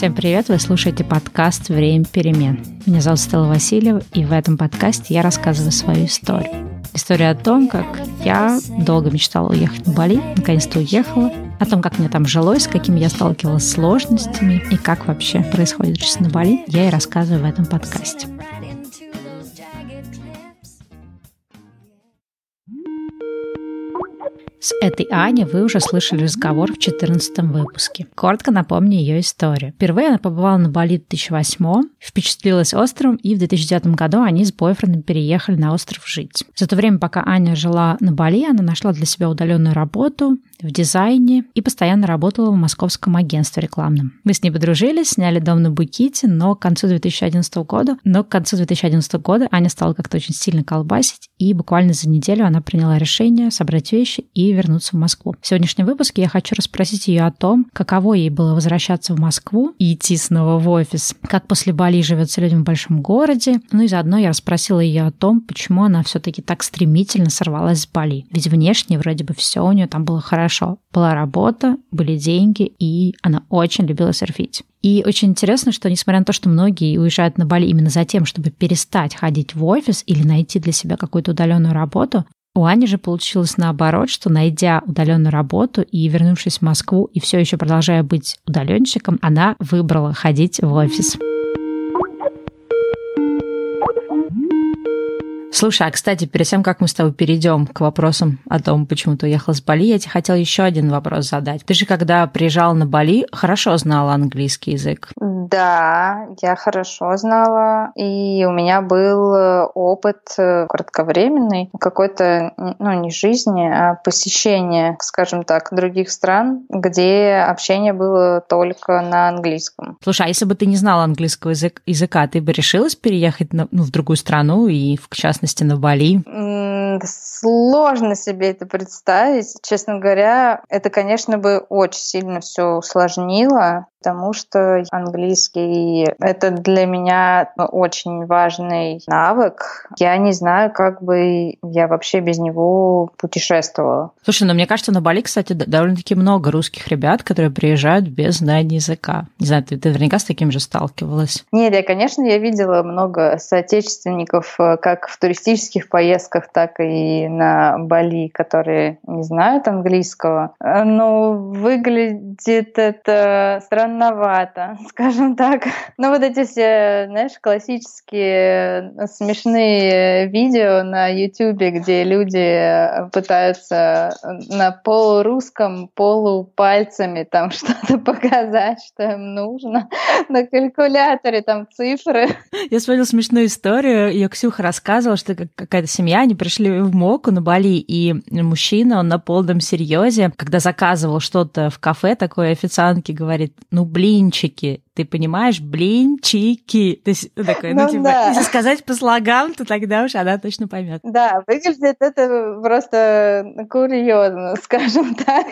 Всем привет! Вы слушаете подкаст «Время перемен». Меня зовут Стелла Васильева, и в этом подкасте я рассказываю свою историю. История о том, как я долго мечтала уехать на Бали, наконец-то уехала, о том, как мне там жилось, с какими я сталкивалась сложностями и как вообще происходит жизнь на Бали, я и рассказываю в этом подкасте. С этой Аней вы уже слышали разговор в 14 выпуске. Коротко напомню ее историю. Впервые она побывала на Бали в 2008 впечатлилась островом, и в 2009 году они с бойфрендом переехали на остров жить. За то время, пока Аня жила на Бали, она нашла для себя удаленную работу, в дизайне и постоянно работала в московском агентстве рекламном. Мы с ней подружились, сняли дом на Буките, но к концу 2011 года, но к концу 2011 года Аня стала как-то очень сильно колбасить, и буквально за неделю она приняла решение собрать вещи и вернуться в Москву. В сегодняшнем выпуске я хочу расспросить ее о том, каково ей было возвращаться в Москву и идти снова в офис, как после Бали живется людям в большом городе, ну и заодно я расспросила ее о том, почему она все-таки так стремительно сорвалась с Бали. Ведь внешне вроде бы все у нее там было хорошо. Была работа, были деньги, и она очень любила серфить. И очень интересно, что несмотря на то, что многие уезжают на Бали именно за тем, чтобы перестать ходить в офис или найти для себя какую-то удаленную работу, у Ани же получилось наоборот, что найдя удаленную работу и вернувшись в Москву и все еще продолжая быть удаленщиком, она выбрала ходить в офис. Слушай, а кстати, перед тем, как мы с тобой перейдем к вопросам о том, почему ты уехала с Бали, я тебе хотела еще один вопрос задать. Ты же, когда приезжала на Бали, хорошо знала английский язык. Да, я хорошо знала, и у меня был э, опыт э, кратковременный, какой-то, ну, не жизни, а посещения, скажем так, других стран, где общение было только на английском. Слушай, а если бы ты не знала английского язык, языка, ты бы решилась переехать на, ну, в другую страну и, в частности, на Бали? Сложно себе это представить. Честно говоря, это, конечно, бы очень сильно все усложнило, потому что английский — это для меня очень важный навык. Я не знаю, как бы я вообще без него путешествовала. Слушай, ну мне кажется, на Бали, кстати, довольно-таки много русских ребят, которые приезжают без знания языка. Не знаю, ты, ты наверняка с таким же сталкивалась? Нет, я, конечно, я видела много соотечественников э, как в туристических поездках, так и на Бали, которые не знают английского. Но выглядит это странно странновато, скажем так. Ну, вот эти все, знаешь, классические э, смешные видео на Ютубе, где люди пытаются на полурусском, полупальцами там что-то показать, что им нужно. На калькуляторе там цифры. Я вспомнила смешную историю. Ее Ксюха рассказывала, что какая-то семья, они пришли в Моку на Бали, и мужчина, он на полном серьезе, когда заказывал что-то в кафе, такой официантке говорит, ну, блинчики, ты понимаешь, блинчики. То есть, ну, такой, ну, ну типа, да. если сказать по слогам, то тогда уж она точно поймет. Да, выглядит это просто курьезно, скажем так.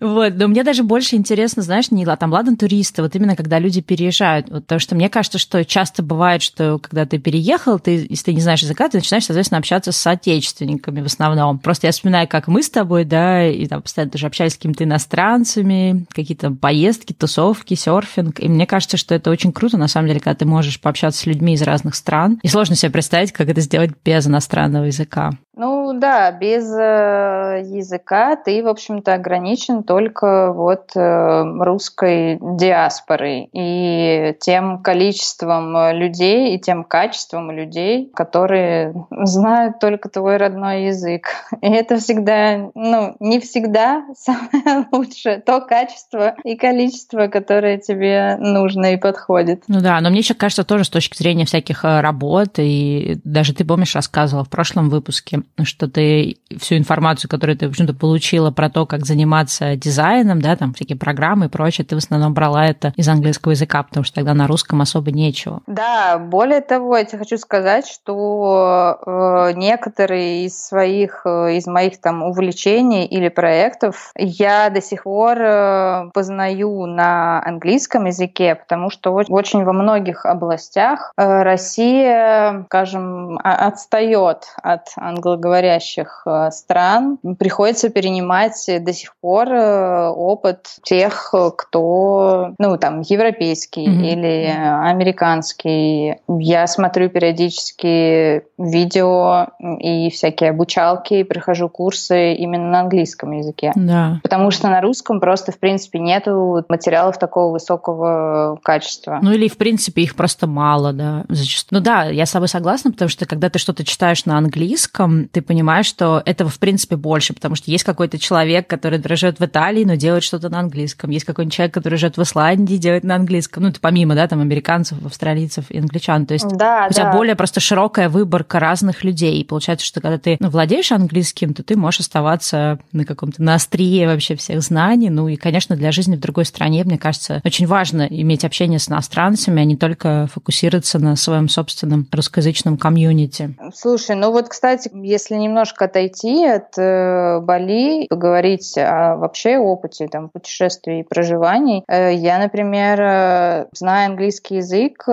Вот, но мне даже больше интересно, знаешь, не там, ладно, туристы, вот именно когда люди переезжают, вот, потому что мне кажется, что часто бывает, что когда ты переехал, ты, если ты не знаешь языка, ты начинаешь, соответственно, общаться с соотечественниками в основном. Просто я вспоминаю, как мы с тобой, да, и там постоянно тоже общались с какими-то иностранцами, какие-то поездки, тусовки, серфинг. И мне кажется, что это очень круто, на самом деле, когда ты можешь пообщаться с людьми из разных стран. И сложно себе представить, как это сделать без иностранного языка. Ну да, без э, языка ты, в общем-то, ограничен только вот э, русской диаспорой и тем количеством людей и тем качеством людей, которые знают только твой родной язык. И это всегда, ну, не всегда самое лучшее, то качество и количество, которое тебе нужно и подходит. Ну да, но мне еще кажется тоже с точки зрения всяких э, работ, и даже ты, помнишь, рассказывала в прошлом выпуске, что ты всю информацию, которую ты, в общем-то, получила про то, как заниматься дизайном, да, там всякие программы и прочее, ты в основном брала это из английского языка, потому что тогда на русском особо нечего. Да, более того, я тебе хочу сказать, что э, некоторые из своих, э, из моих там увлечений или проектов я до сих пор э, познаю на английском языке, потому что очень во многих областях э, Россия, скажем, отстает от английского англоговорящих э, стран приходится перенимать до сих пор э, опыт тех, кто, ну, там, европейский mm-hmm. или американский. Я смотрю периодически видео и всякие обучалки, прихожу курсы именно на английском языке. Да. Потому что на русском просто, в принципе, нету материалов такого высокого качества. Ну или, в принципе, их просто мало, да, зачастую. Ну да, я с тобой согласна, потому что когда ты что-то читаешь на английском, ты понимаешь, что этого, в принципе, больше, потому что есть какой-то человек, который живет в Италии, но делает что-то на английском. Есть какой-нибудь человек, который живет в Исландии, делает на английском. Ну, это помимо, да, там, американцев, австралийцев и англичан. То есть да, у тебя да. более просто широкая выборка разных людей. И получается, что когда ты ну, владеешь английским, то ты можешь оставаться на каком-то, на острие вообще всех знаний. Ну и, конечно, для жизни в другой стране, мне кажется, очень важно иметь общение с иностранцами, а не только фокусироваться на своем собственном русскоязычном комьюнити. Слушай, ну вот, кстати, если немножко отойти от э, Бали, поговорить о вообще опыте там, путешествий и проживаний, э, я, например, э, знаю английский язык,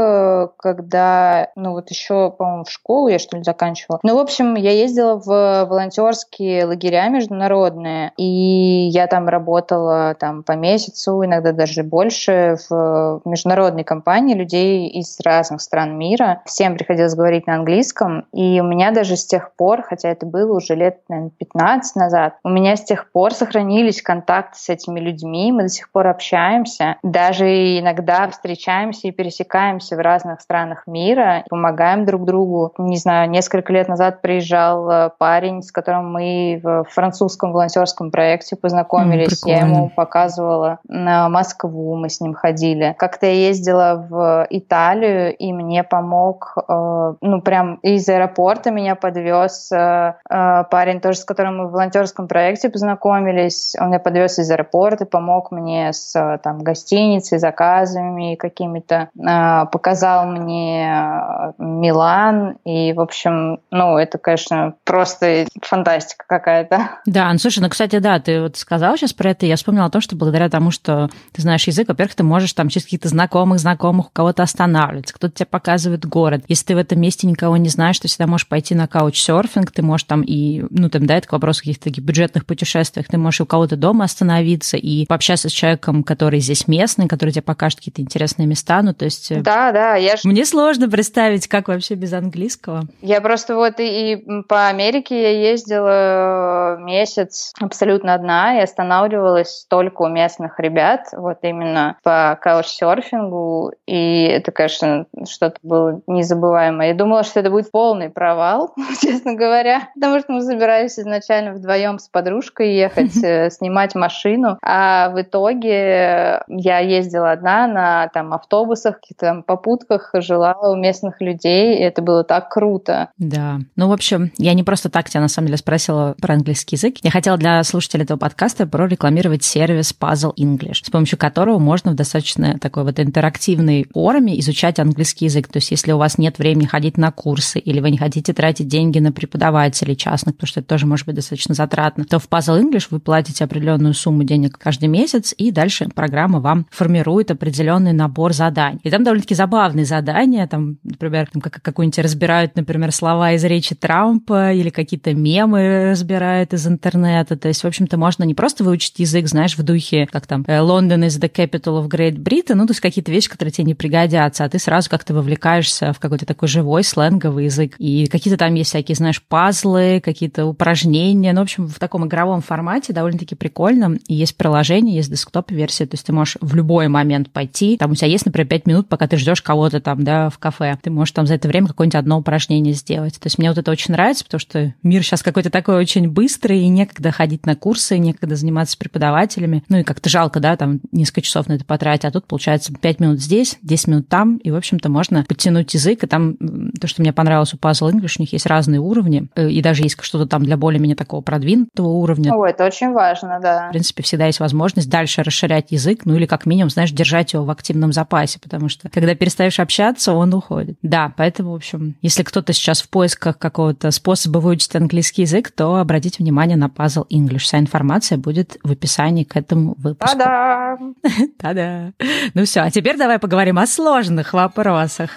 когда, ну вот еще, по-моему, в школу я что ли заканчивала. Ну, в общем, я ездила в волонтерские лагеря международные, и я там работала там по месяцу, иногда даже больше в международной компании людей из разных стран мира. Всем приходилось говорить на английском, и у меня даже с тех пор, хотя это было уже лет, наверное, 15 назад, у меня с тех пор сохранились контакты с этими людьми, мы до сих пор общаемся, даже иногда встречаемся и пересекаемся в разных странах мира, помогаем друг другу. Не знаю, несколько лет назад приезжал э, парень, с которым мы в французском волонтерском проекте познакомились. Mm, Я ему показывала на Москву, мы с ним ходили. Как-то я ездила в Италию, и мне помог, э, ну, прям из аэропорта меня подвез парень тоже, с которым мы в волонтерском проекте познакомились. Он меня подвез из аэропорта, помог мне с там гостиницей, заказами какими-то, показал мне Милан, и, в общем, ну, это, конечно, просто фантастика какая-то. Да, ну, слушай, ну, кстати, да, ты вот сказал сейчас про это, я вспомнила о том, что благодаря тому, что ты знаешь язык, во-первых, ты можешь там через каких-то знакомых, знакомых у кого-то останавливаться, кто-то тебе показывает город. Если ты в этом месте никого не знаешь, ты всегда можешь пойти на каучсерфинг, ты можешь там и, ну, там, да, это к вопросу каких-то таких бюджетных путешествиях, ты можешь у кого-то дома остановиться и пообщаться с человеком, который здесь местный, который тебе покажет какие-то интересные места, ну, то есть... Э, да, да, я... Мне сложно представить, как вообще без английского. Я просто вот и, и по Америке я ездила месяц абсолютно одна и останавливалась только у местных ребят, вот именно по каучсерфингу, и это, конечно, что-то было незабываемое. Я думала, что это будет полный провал, честно говоря, потому что мы собирались изначально вдвоем с подружкой ехать, э, снимать машину, а в итоге я ездила одна на там автобусах, каких-то попутках, жила у местных людей, и это было так круто. Да. Ну, в общем, я не просто так тебя, на самом деле, спросила про английский язык. Я хотела для слушателей этого подкаста прорекламировать сервис Puzzle English, с помощью которого можно в достаточно такой вот интерактивной форме изучать английский язык. То есть, если у вас нет времени ходить на курсы, или вы не хотите тратить деньги на преподавателей частных, потому что это тоже может быть достаточно затратно, то в Puzzle English вы платите определенную сумму денег каждый месяц, и дальше программа вам формирует определенный набор заданий. И там довольно-таки забавные задания, там, например, там, как, какую-нибудь разбирают, например, слова из речи Трампа или какие-то мемы разбирают из интернета. То есть, в общем-то, можно не просто выучить язык, знаешь, в духе, как там, London is the capital of Great Britain, ну, то есть какие-то вещи, которые тебе не пригодятся, а ты сразу как-то вовлекаешься в какой-то такой живой сленговый язык. И какие-то там есть всякие, знаешь, пазлы, какие-то упражнения. Ну, в общем, в таком игровом формате довольно-таки прикольно. И есть приложение, есть десктоп-версия, то есть ты можешь в любой момент пойти. Там у тебя есть, например, 5 минут, пока ты ждешь кого-то там, да, в кафе. Ты можешь там за это время какое-нибудь одно упражнение сделать. То есть мне вот это очень нравится, потому что мир сейчас какой-то такой очень быстрый, и некогда ходить на курсы, некогда заниматься с преподавателями. Ну и как-то жалко, да, там несколько часов на это потратить, а тут получается 5 минут здесь, 10 минут там, и, в общем-то, можно подтянуть язык, и там то, что мне понравилось у Puzzle English, у них есть разные уровни, э, и даже есть что-то там для более-менее такого продвинутого уровня. О, это очень важно, да. В принципе, всегда есть возможность дальше расширять язык, ну или как минимум, знаешь, держать его в активном запасе, потому что когда перестаешь общаться, он уходит. Да, поэтому, в общем, если кто-то сейчас в поисках какого-то способа выучить английский язык, то обратите внимание на Puzzle English. Вся информация будет в описании к этому выпуску. Та-да! Та-да! Ну все, а теперь давай поговорим о сложных вопросах.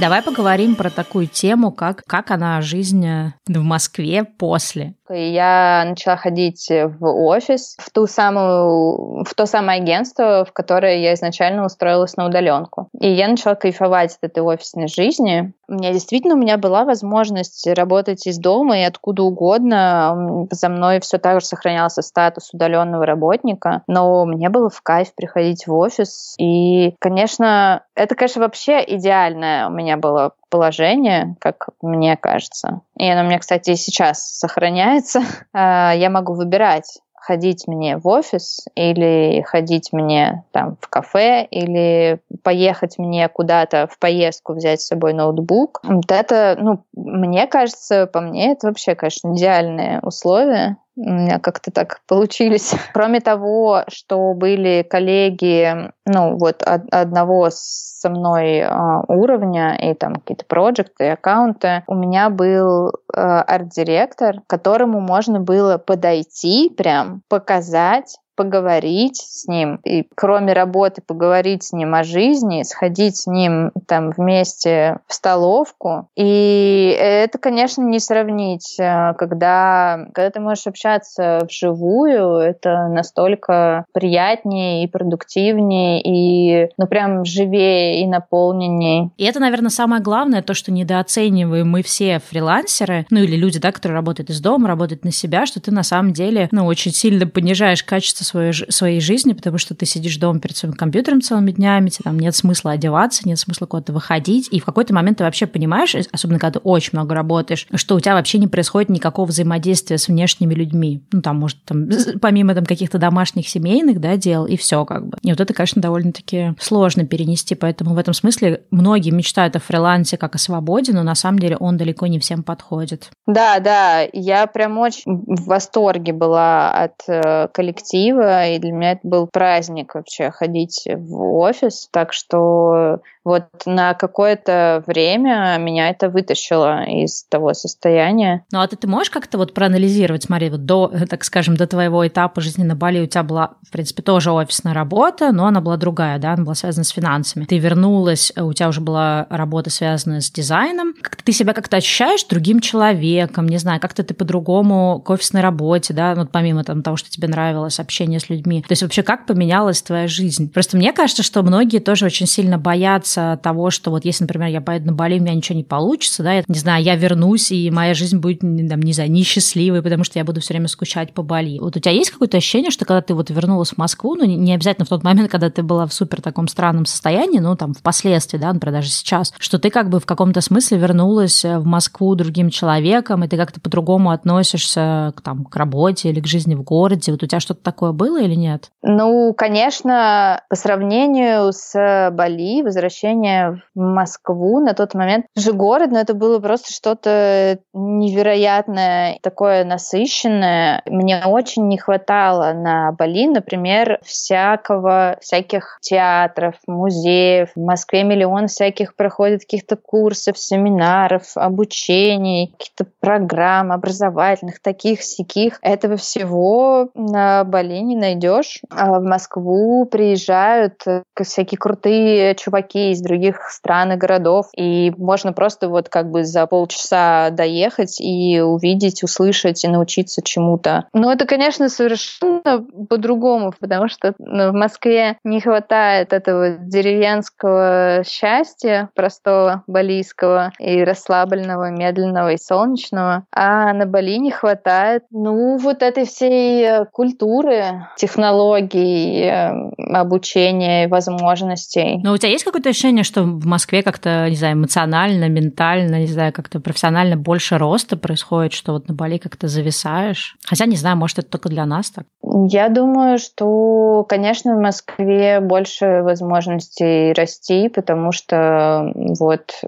Давай поговорим про такую тему, как, как она жизнь э, в Москве после. Я начала ходить в офис, в ту самую, в то самое агентство, в которое я изначально устроилась на удаленку. И я начала кайфовать от этой офисной жизни. У меня действительно у меня была возможность работать из дома и откуда угодно. За мной все так же сохранялся статус удаленного работника, но мне было в кайф приходить в офис. И, конечно, это, конечно, вообще идеальное у меня было положение, как мне кажется. И оно у меня, кстати, и сейчас сохраняется. А, я могу выбирать, ходить мне в офис или ходить мне там в кафе или поехать мне куда-то в поездку взять с собой ноутбук. Вот это, ну, мне кажется, по мне, это вообще, конечно, идеальные условия у меня как-то так получились. Кроме того, что были коллеги, ну вот од- одного со мной э, уровня и там какие-то проекты, аккаунты, у меня был э, арт-директор, к которому можно было подойти прям, показать, поговорить с ним, и кроме работы поговорить с ним о жизни, сходить с ним там вместе в столовку. И это, конечно, не сравнить, э, когда, когда ты можешь общаться вживую, это настолько приятнее и продуктивнее, и ну прям живее и наполненнее. И это, наверное, самое главное, то, что недооцениваем мы все фрилансеры, ну или люди, да, которые работают из дома, работают на себя, что ты на самом деле, ну, очень сильно понижаешь качество своей, своей жизни, потому что ты сидишь дома перед своим компьютером целыми днями, тебе там нет смысла одеваться, нет смысла куда-то выходить, и в какой-то момент ты вообще понимаешь, особенно когда ты очень много работаешь, что у тебя вообще не происходит никакого взаимодействия с внешними людьми. Ну, там, может, там, помимо там каких-то домашних, семейных, да, дел, и все как бы. И вот это, конечно, довольно-таки сложно перенести, поэтому в этом смысле многие мечтают о фрилансе как о свободе, но на самом деле он далеко не всем подходит. Да, да, я прям очень в восторге была от э, коллектива, красиво, и для меня это был праздник вообще ходить в офис, так что вот на какое-то время меня это вытащило из того состояния. Ну а ты, ты можешь как-то вот проанализировать, смотри, вот до, так скажем, до твоего этапа жизни на Бали у тебя была, в принципе, тоже офисная работа, но она была другая, да, она была связана с финансами. Ты вернулась, у тебя уже была работа, связанная с дизайном. Как ты себя как-то ощущаешь другим человеком, не знаю, как-то ты по-другому к офисной работе, да, вот помимо там, того, что тебе нравилось общение с людьми. То есть вообще как поменялась твоя жизнь? Просто мне кажется, что многие тоже очень сильно боятся бояться того, что вот если, например, я поеду на Бали, у меня ничего не получится, да, я, не знаю, я вернусь, и моя жизнь будет, там, не знаю, несчастливой, потому что я буду все время скучать по Бали. Вот у тебя есть какое-то ощущение, что когда ты вот вернулась в Москву, ну, не обязательно в тот момент, когда ты была в супер таком странном состоянии, ну, там, впоследствии, да, например, даже сейчас, что ты как бы в каком-то смысле вернулась в Москву другим человеком, и ты как-то по-другому относишься к, там, к работе или к жизни в городе. Вот у тебя что-то такое было или нет? Ну, конечно, по сравнению с Бали, возвращаясь возвращение в Москву на тот момент же город, но это было просто что-то невероятное, такое насыщенное. Мне очень не хватало на Бали, например, всякого, всяких театров, музеев. В Москве миллион всяких проходит каких-то курсов, семинаров, обучений, каких-то программ образовательных, таких, сяких. Этого всего на Бали не найдешь. А в Москву приезжают всякие крутые чуваки из других стран и городов, и можно просто вот как бы за полчаса доехать и увидеть, услышать и научиться чему-то. Но это, конечно, совершенно по-другому, потому что ну, в Москве не хватает этого деревенского счастья, простого балийского и расслабленного, медленного и солнечного, а на Бали не хватает, ну, вот этой всей культуры, технологий, э, обучения возможностей. Но у тебя есть какое-то ощущение, что в Москве как-то, не знаю, эмоционально, ментально, не знаю, как-то профессионально больше роста происходит, что вот на Бали как-то зависаешь? Хотя, не знаю, может, это только для нас так? Я думаю, что, конечно, в Москве больше возможностей расти, потому что вот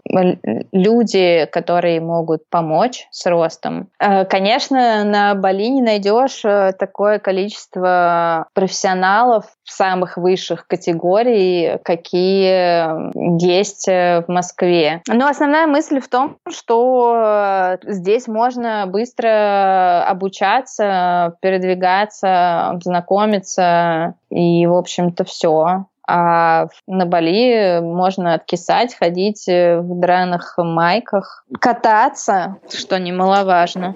люди, которые могут помочь с ростом. Э, конечно, на Бали не найдешь э, такое количество профессионалов самых высших категорий, какие есть э, в Москве. Но основная мысль в том, что здесь можно быстро обучаться, передвигаться, знакомиться, и, в общем-то, все. А на Бали можно откисать, ходить в драных майках, кататься, что немаловажно.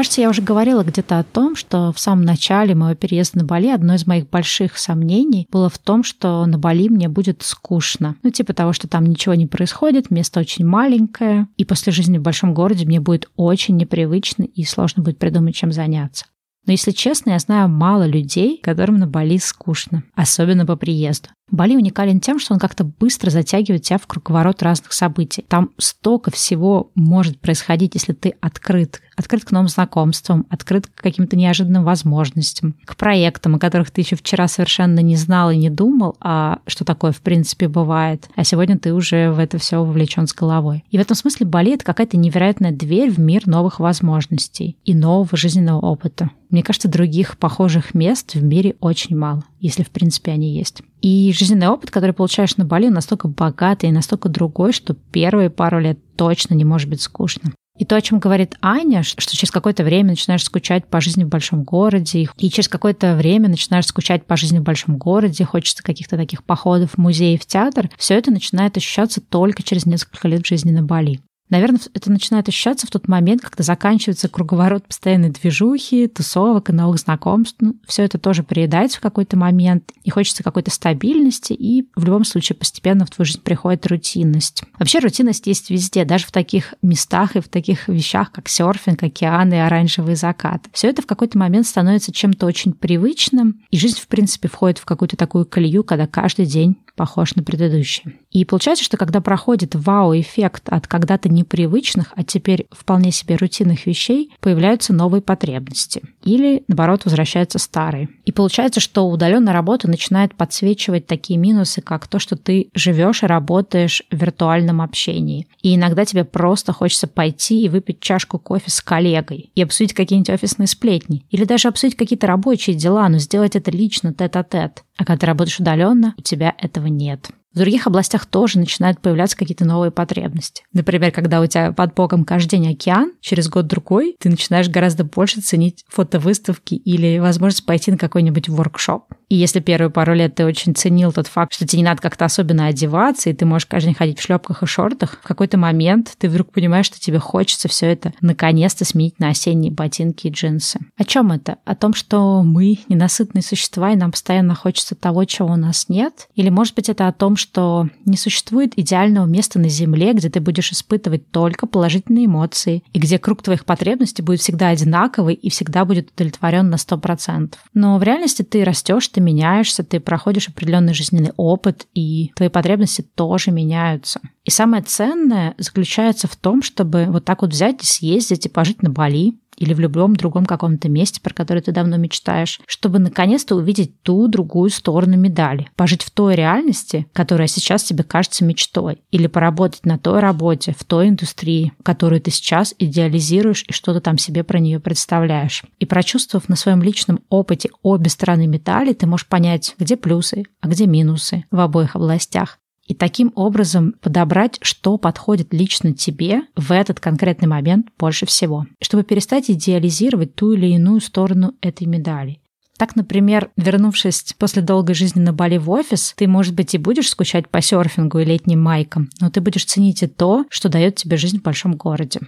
Кажется, я уже говорила где-то о том, что в самом начале моего переезда на Бали одно из моих больших сомнений было в том, что на Бали мне будет скучно. Ну, типа того, что там ничего не происходит, место очень маленькое, и после жизни в большом городе мне будет очень непривычно и сложно будет придумать, чем заняться. Но если честно, я знаю мало людей, которым на Бали скучно, особенно по приезду. Бали уникален тем, что он как-то быстро затягивает тебя в круговорот разных событий. Там столько всего может происходить, если ты открыт. Открыт к новым знакомствам, открыт к каким-то неожиданным возможностям, к проектам, о которых ты еще вчера совершенно не знал и не думал, а что такое в принципе бывает. А сегодня ты уже в это все вовлечен с головой. И в этом смысле Бали — это какая-то невероятная дверь в мир новых возможностей и нового жизненного опыта. Мне кажется, других похожих мест в мире очень мало, если в принципе они есть. И жизненный опыт, который получаешь на Бали, настолько богатый и настолько другой, что первые пару лет точно не может быть скучно. И то, о чем говорит Аня, что через какое-то время начинаешь скучать по жизни в большом городе, и через какое-то время начинаешь скучать по жизни в большом городе, хочется каких-то таких походов в музей, в театр, все это начинает ощущаться только через несколько лет жизни на Бали. Наверное, это начинает ощущаться в тот момент, когда заканчивается круговорот постоянной движухи, тусовок и новых знакомств. Ну, все это тоже приедается в какой-то момент, и хочется какой-то стабильности, и в любом случае постепенно в твою жизнь приходит рутинность. Вообще рутинность есть везде, даже в таких местах и в таких вещах, как серфинг, океаны и оранжевый закат. Все это в какой-то момент становится чем-то очень привычным, и жизнь, в принципе, входит в какую-то такую колею, когда каждый день похож на предыдущий. И получается, что когда проходит вау-эффект от когда-то непривычных, а теперь вполне себе рутинных вещей, появляются новые потребности. Или, наоборот, возвращаются старые. И получается, что удаленная работа начинает подсвечивать такие минусы, как то, что ты живешь и работаешь в виртуальном общении. И иногда тебе просто хочется пойти и выпить чашку кофе с коллегой и обсудить какие-нибудь офисные сплетни. Или даже обсудить какие-то рабочие дела, но сделать это лично, тет-а-тет. А когда ты работаешь удаленно, у тебя этого нет. В других областях тоже начинают появляться какие-то новые потребности. Например, когда у тебя под боком каждый день океан, через год-другой ты начинаешь гораздо больше ценить фотовыставки или возможность пойти на какой-нибудь воркшоп. И если первые пару лет ты очень ценил тот факт, что тебе не надо как-то особенно одеваться, и ты можешь каждый день ходить в шлепках и шортах, в какой-то момент ты вдруг понимаешь, что тебе хочется все это наконец-то сменить на осенние ботинки и джинсы. О чем это? О том, что мы ненасытные существа, и нам постоянно хочется того, чего у нас нет? Или, может быть, это о том, что не существует идеального места на Земле, где ты будешь испытывать только положительные эмоции, и где круг твоих потребностей будет всегда одинаковый и всегда будет удовлетворен на 100%. Но в реальности ты растешь, ты меняешься, ты проходишь определенный жизненный опыт, и твои потребности тоже меняются. И самое ценное заключается в том, чтобы вот так вот взять и съездить и пожить на Бали, или в любом другом каком-то месте, про которое ты давно мечтаешь, чтобы наконец-то увидеть ту другую сторону медали, пожить в той реальности, которая сейчас тебе кажется мечтой, или поработать на той работе, в той индустрии, которую ты сейчас идеализируешь и что-то там себе про нее представляешь. И прочувствовав на своем личном опыте обе стороны медали, ты можешь понять, где плюсы, а где минусы в обоих областях и таким образом подобрать, что подходит лично тебе в этот конкретный момент больше всего, чтобы перестать идеализировать ту или иную сторону этой медали. Так, например, вернувшись после долгой жизни на Бали в офис, ты, может быть, и будешь скучать по серфингу и летним майкам, но ты будешь ценить и то, что дает тебе жизнь в большом городе.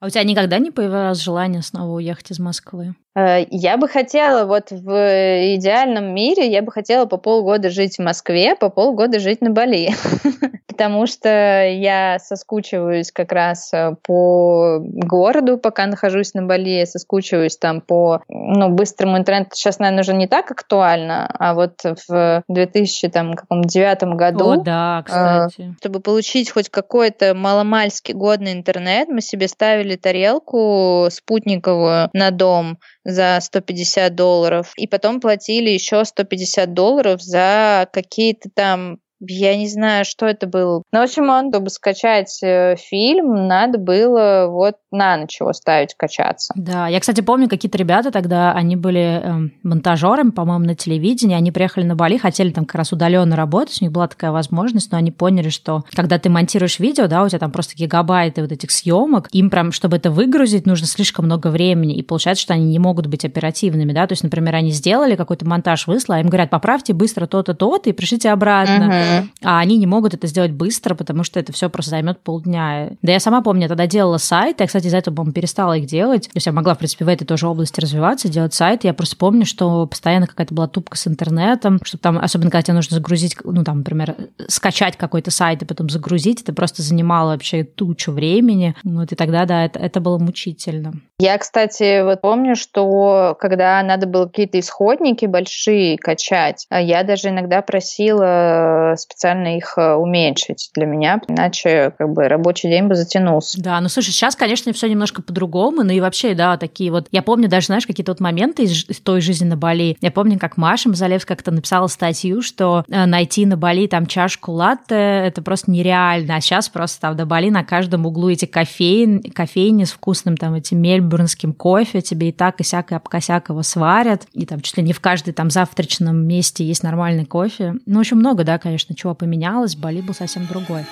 А у тебя никогда не появилось желание снова уехать из Москвы? Э, я бы хотела, вот в идеальном мире, я бы хотела по полгода жить в Москве, по полгода жить на Бали. Потому что я соскучиваюсь как раз э, по городу, пока нахожусь на Бали, я соскучиваюсь там по ну, быстрому интернету. Сейчас, наверное, уже не так актуально, а вот в 2009 году... О, да, э, кстати. Чтобы получить хоть какой-то маломальски годный интернет, мы себе ставили тарелку спутниковую на дом, за 150 долларов, и потом платили еще 150 долларов за какие-то там Я не знаю, что это было. Ну, в общем, он, чтобы скачать э, фильм, надо было вот на ночь его ставить качаться. Да, я, кстати, помню, какие-то ребята тогда, они были э, монтажерами, по-моему, на телевидении, они приехали на Бали, хотели там как раз удаленно работать, у них была такая возможность, но они поняли, что когда ты монтируешь видео, да, у тебя там просто гигабайты вот этих съемок, им прям, чтобы это выгрузить, нужно слишком много времени, и получается, что они не могут быть оперативными, да, то есть, например, они сделали какой-то монтаж, выслали, а им говорят, поправьте быстро то-то, то-то и пришлите обратно. Uh-huh а они не могут это сделать быстро, потому что это все просто займет полдня. Да я сама помню, я тогда делала сайт, я, кстати, из-за этого, по перестала их делать. То есть я могла, в принципе, в этой тоже области развиваться, делать сайт. Я просто помню, что постоянно какая-то была тупка с интернетом, что там, особенно когда тебе нужно загрузить, ну, там, например, скачать какой-то сайт и потом загрузить, это просто занимало вообще тучу времени. Вот, и тогда, да, это, это было мучительно. Я, кстати, вот помню, что когда надо было какие-то исходники большие качать, я даже иногда просила специально их э, уменьшить для меня, иначе как бы рабочий день бы затянулся. Да, ну слушай, сейчас, конечно, все немножко по-другому, ну и вообще, да, такие вот, я помню даже, знаешь, какие-то вот моменты из, из той жизни на Бали. Я помню, как Маша Мазалевская как-то написала статью, что э, найти на Бали там чашку латте, это просто нереально, а сейчас просто там на Бали на каждом углу эти кофейн, кофейни с вкусным там этим мельбурнским кофе, тебе и так и сяк и обкосяк его сварят, и там чуть ли не в каждой там завтрачном месте есть нормальный кофе. Ну, очень много, да, конечно, чего поменялось, Бали был совсем другой.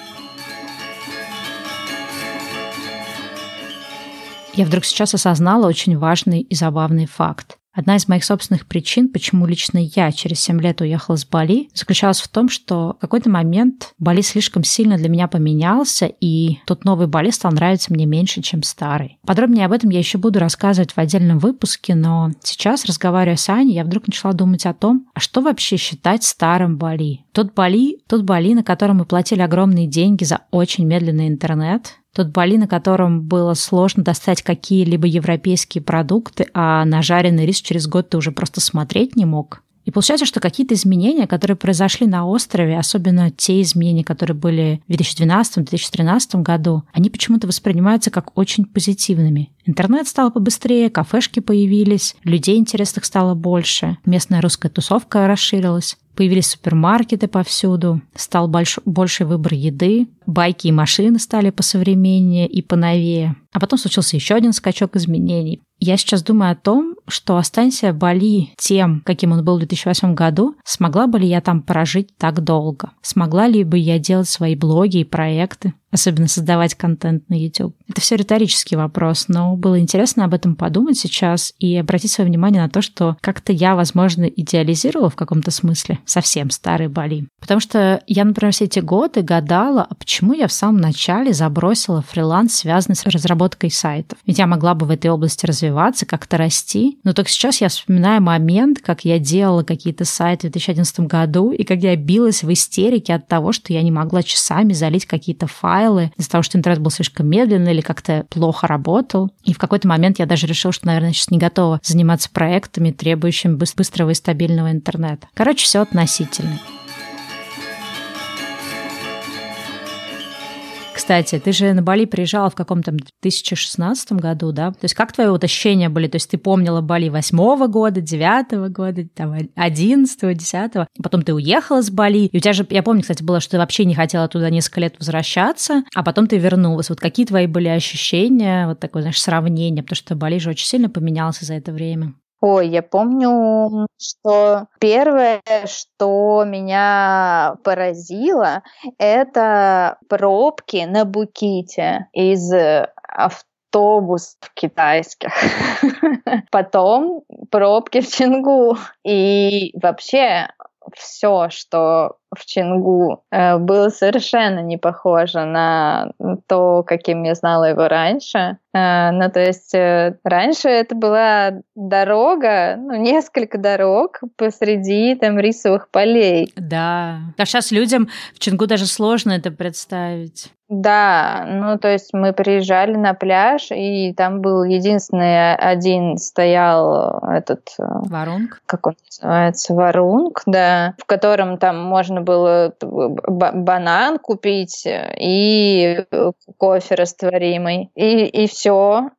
Я вдруг сейчас осознала очень важный и забавный факт. Одна из моих собственных причин, почему лично я через 7 лет уехала с Бали, заключалась в том, что в какой-то момент Бали слишком сильно для меня поменялся, и тот новый Бали стал нравиться мне меньше, чем старый. Подробнее об этом я еще буду рассказывать в отдельном выпуске, но сейчас, разговаривая с Аней, я вдруг начала думать о том, а что вообще считать старым Бали? Тот Бали, тот Бали, на котором мы платили огромные деньги за очень медленный интернет, тот Бали, на котором было сложно достать какие-либо европейские продукты, а на жареный рис через год ты уже просто смотреть не мог. И получается, что какие-то изменения, которые произошли на острове, особенно те изменения, которые были в 2012-2013 году, они почему-то воспринимаются как очень позитивными. Интернет стал побыстрее, кафешки появились, людей интересных стало больше, местная русская тусовка расширилась. Появились супермаркеты повсюду, стал больш, больший выбор еды, байки и машины стали посовременнее и поновее. А потом случился еще один скачок изменений. Я сейчас думаю о том, что останься Бали тем, каким он был в 2008 году, смогла бы ли я там прожить так долго? Смогла ли бы я делать свои блоги и проекты? особенно создавать контент на YouTube? Это все риторический вопрос, но было интересно об этом подумать сейчас и обратить свое внимание на то, что как-то я, возможно, идеализировала в каком-то смысле совсем старый Бали. Потому что я, например, все эти годы гадала, а почему я в самом начале забросила фриланс, связанный с разработкой сайтов. Ведь я могла бы в этой области развиваться, как-то расти. Но только сейчас я вспоминаю момент, как я делала какие-то сайты в 2011 году, и как я билась в истерике от того, что я не могла часами залить какие-то файлы из-за того, что интернет был слишком медленный или как-то плохо работал. И в какой-то момент я даже решила, что, наверное, сейчас не готова заниматься проектами, требующими быстрого и стабильного интернета. Короче, все относительно. Кстати, ты же на Бали приезжала в каком-то 2016 году, да? То есть как твои вот ощущения были? То есть ты помнила Бали восьмого года, девятого года, там, одиннадцатого, десятого, потом ты уехала с Бали, и у тебя же, я помню, кстати, было, что ты вообще не хотела туда несколько лет возвращаться, а потом ты вернулась. Вот какие твои были ощущения, вот такое, знаешь, сравнение, потому что Бали же очень сильно поменялся за это время. Ой, я помню, что первое, что меня поразило, это пробки на Буките из автобусов китайских. Потом пробки в Чингу. И вообще все, что в Чингу э, было совершенно не похоже на то, каким я знала его раньше. Э, ну, то есть э, раньше это была дорога, ну, несколько дорог посреди там рисовых полей. Да. А сейчас людям в Чингу даже сложно это представить. Да, ну то есть мы приезжали на пляж, и там был единственный один стоял этот... Э, варунг. Как он называется? Варунг, да, в котором там можно было банан купить и кофе растворимый, и, и все.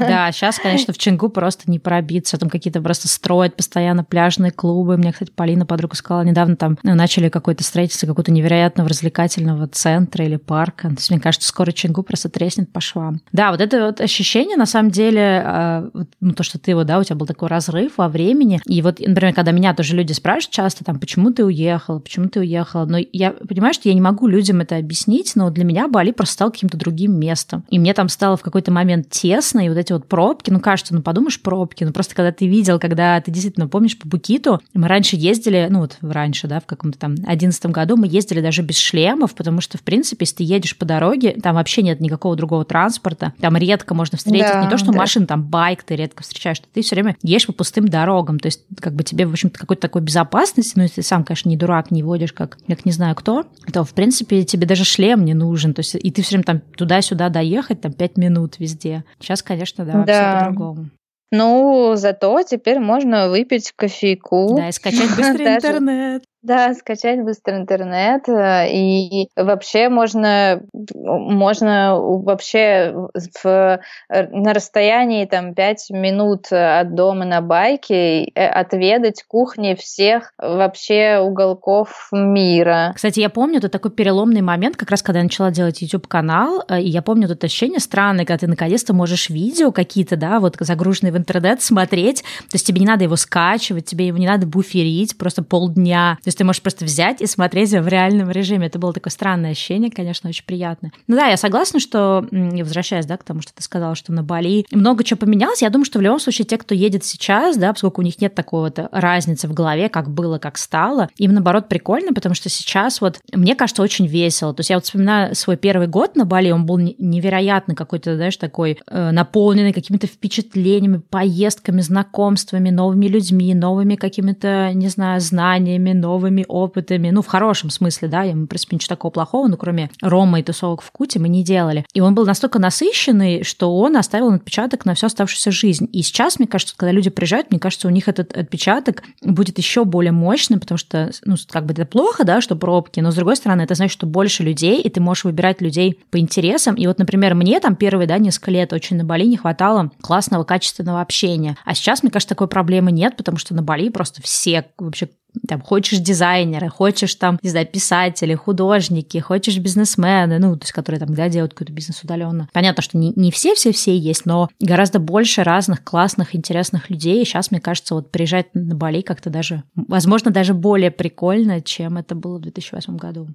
Да, сейчас, конечно, в Чингу просто не пробиться, там какие-то просто строят постоянно пляжные клубы. Мне, кстати, Полина, подруга, сказала, недавно там начали какое-то строительство какого-то невероятного развлекательного центра или парка, ярко. То есть, мне кажется, скоро Чингу просто треснет по швам. Да, вот это вот ощущение, на самом деле, а, ну, то, что ты вот, да, у тебя был такой разрыв во времени. И вот, например, когда меня тоже люди спрашивают часто, там, почему ты уехала, почему ты уехала, но я понимаю, что я не могу людям это объяснить, но для меня Бали просто стал каким-то другим местом. И мне там стало в какой-то момент тесно, и вот эти вот пробки, ну, кажется, ну, подумаешь, пробки, ну, просто когда ты видел, когда ты действительно помнишь по Букиту, мы раньше ездили, ну, вот раньше, да, в каком-то там одиннадцатом году мы ездили даже без шлемов, потому что, в принципе, если ты едешь по дороге, там вообще нет никакого другого транспорта, там редко можно встретить, да, не то, что да. машин, там байк ты редко встречаешь, что ты все время едешь по пустым дорогам, то есть как бы тебе, в общем-то, какой-то такой безопасности, ну, если ты сам, конечно, не дурак, не водишь, как, как не знаю кто, то, в принципе, тебе даже шлем не нужен, то есть и ты все время там туда-сюда доехать, там, пять минут везде. Сейчас, конечно, да, да. все по-другому. Ну, зато теперь можно выпить кофейку. Да, и скачать быстрый интернет. Да, скачать быстро интернет. Э, и вообще можно, можно вообще в, э, на расстоянии там 5 минут от дома на байке э, отведать кухни всех вообще уголков мира. Кстати, я помню, это такой переломный момент, как раз когда я начала делать YouTube-канал, и я помню это ощущение странное, когда ты наконец-то можешь видео какие-то, да, вот загруженные в интернет смотреть, то есть тебе не надо его скачивать, тебе его не надо буферить просто полдня, есть ты можешь просто взять и смотреть в реальном режиме. Это было такое странное ощущение, конечно, очень приятное. Ну да, я согласна, что, возвращаясь, да, к тому, что ты сказала, что на Бали много чего поменялось, я думаю, что в любом случае те, кто едет сейчас, да, поскольку у них нет такой вот разницы в голове, как было, как стало, им, наоборот, прикольно, потому что сейчас вот, мне кажется, очень весело. То есть я вот вспоминаю свой первый год на Бали, он был невероятно какой-то, знаешь, такой э, наполненный какими-то впечатлениями, поездками, знакомствами, новыми людьми, новыми какими-то, не знаю, знаниями, новыми новыми опытами, ну, в хорошем смысле, да, мы, в принципе, ничего такого плохого, но кроме рома и тусовок в Куте мы не делали. И он был настолько насыщенный, что он оставил отпечаток на всю оставшуюся жизнь. И сейчас, мне кажется, когда люди приезжают, мне кажется, у них этот отпечаток будет еще более мощным, потому что, ну, как бы это плохо, да, что пробки, но, с другой стороны, это значит, что больше людей, и ты можешь выбирать людей по интересам. И вот, например, мне там первые, да, несколько лет очень на Бали не хватало классного, качественного общения. А сейчас, мне кажется, такой проблемы нет, потому что на Бали просто все вообще там, хочешь дизайнеры, хочешь там, не знаю, писатели, художники, хочешь бизнесмены, ну, то есть, которые там, да, делают какой-то бизнес удаленно. Понятно, что не, не все-все-все есть, но гораздо больше разных классных, интересных людей. И сейчас, мне кажется, вот приезжать на Бали как-то даже, возможно, даже более прикольно, чем это было в 2008 году.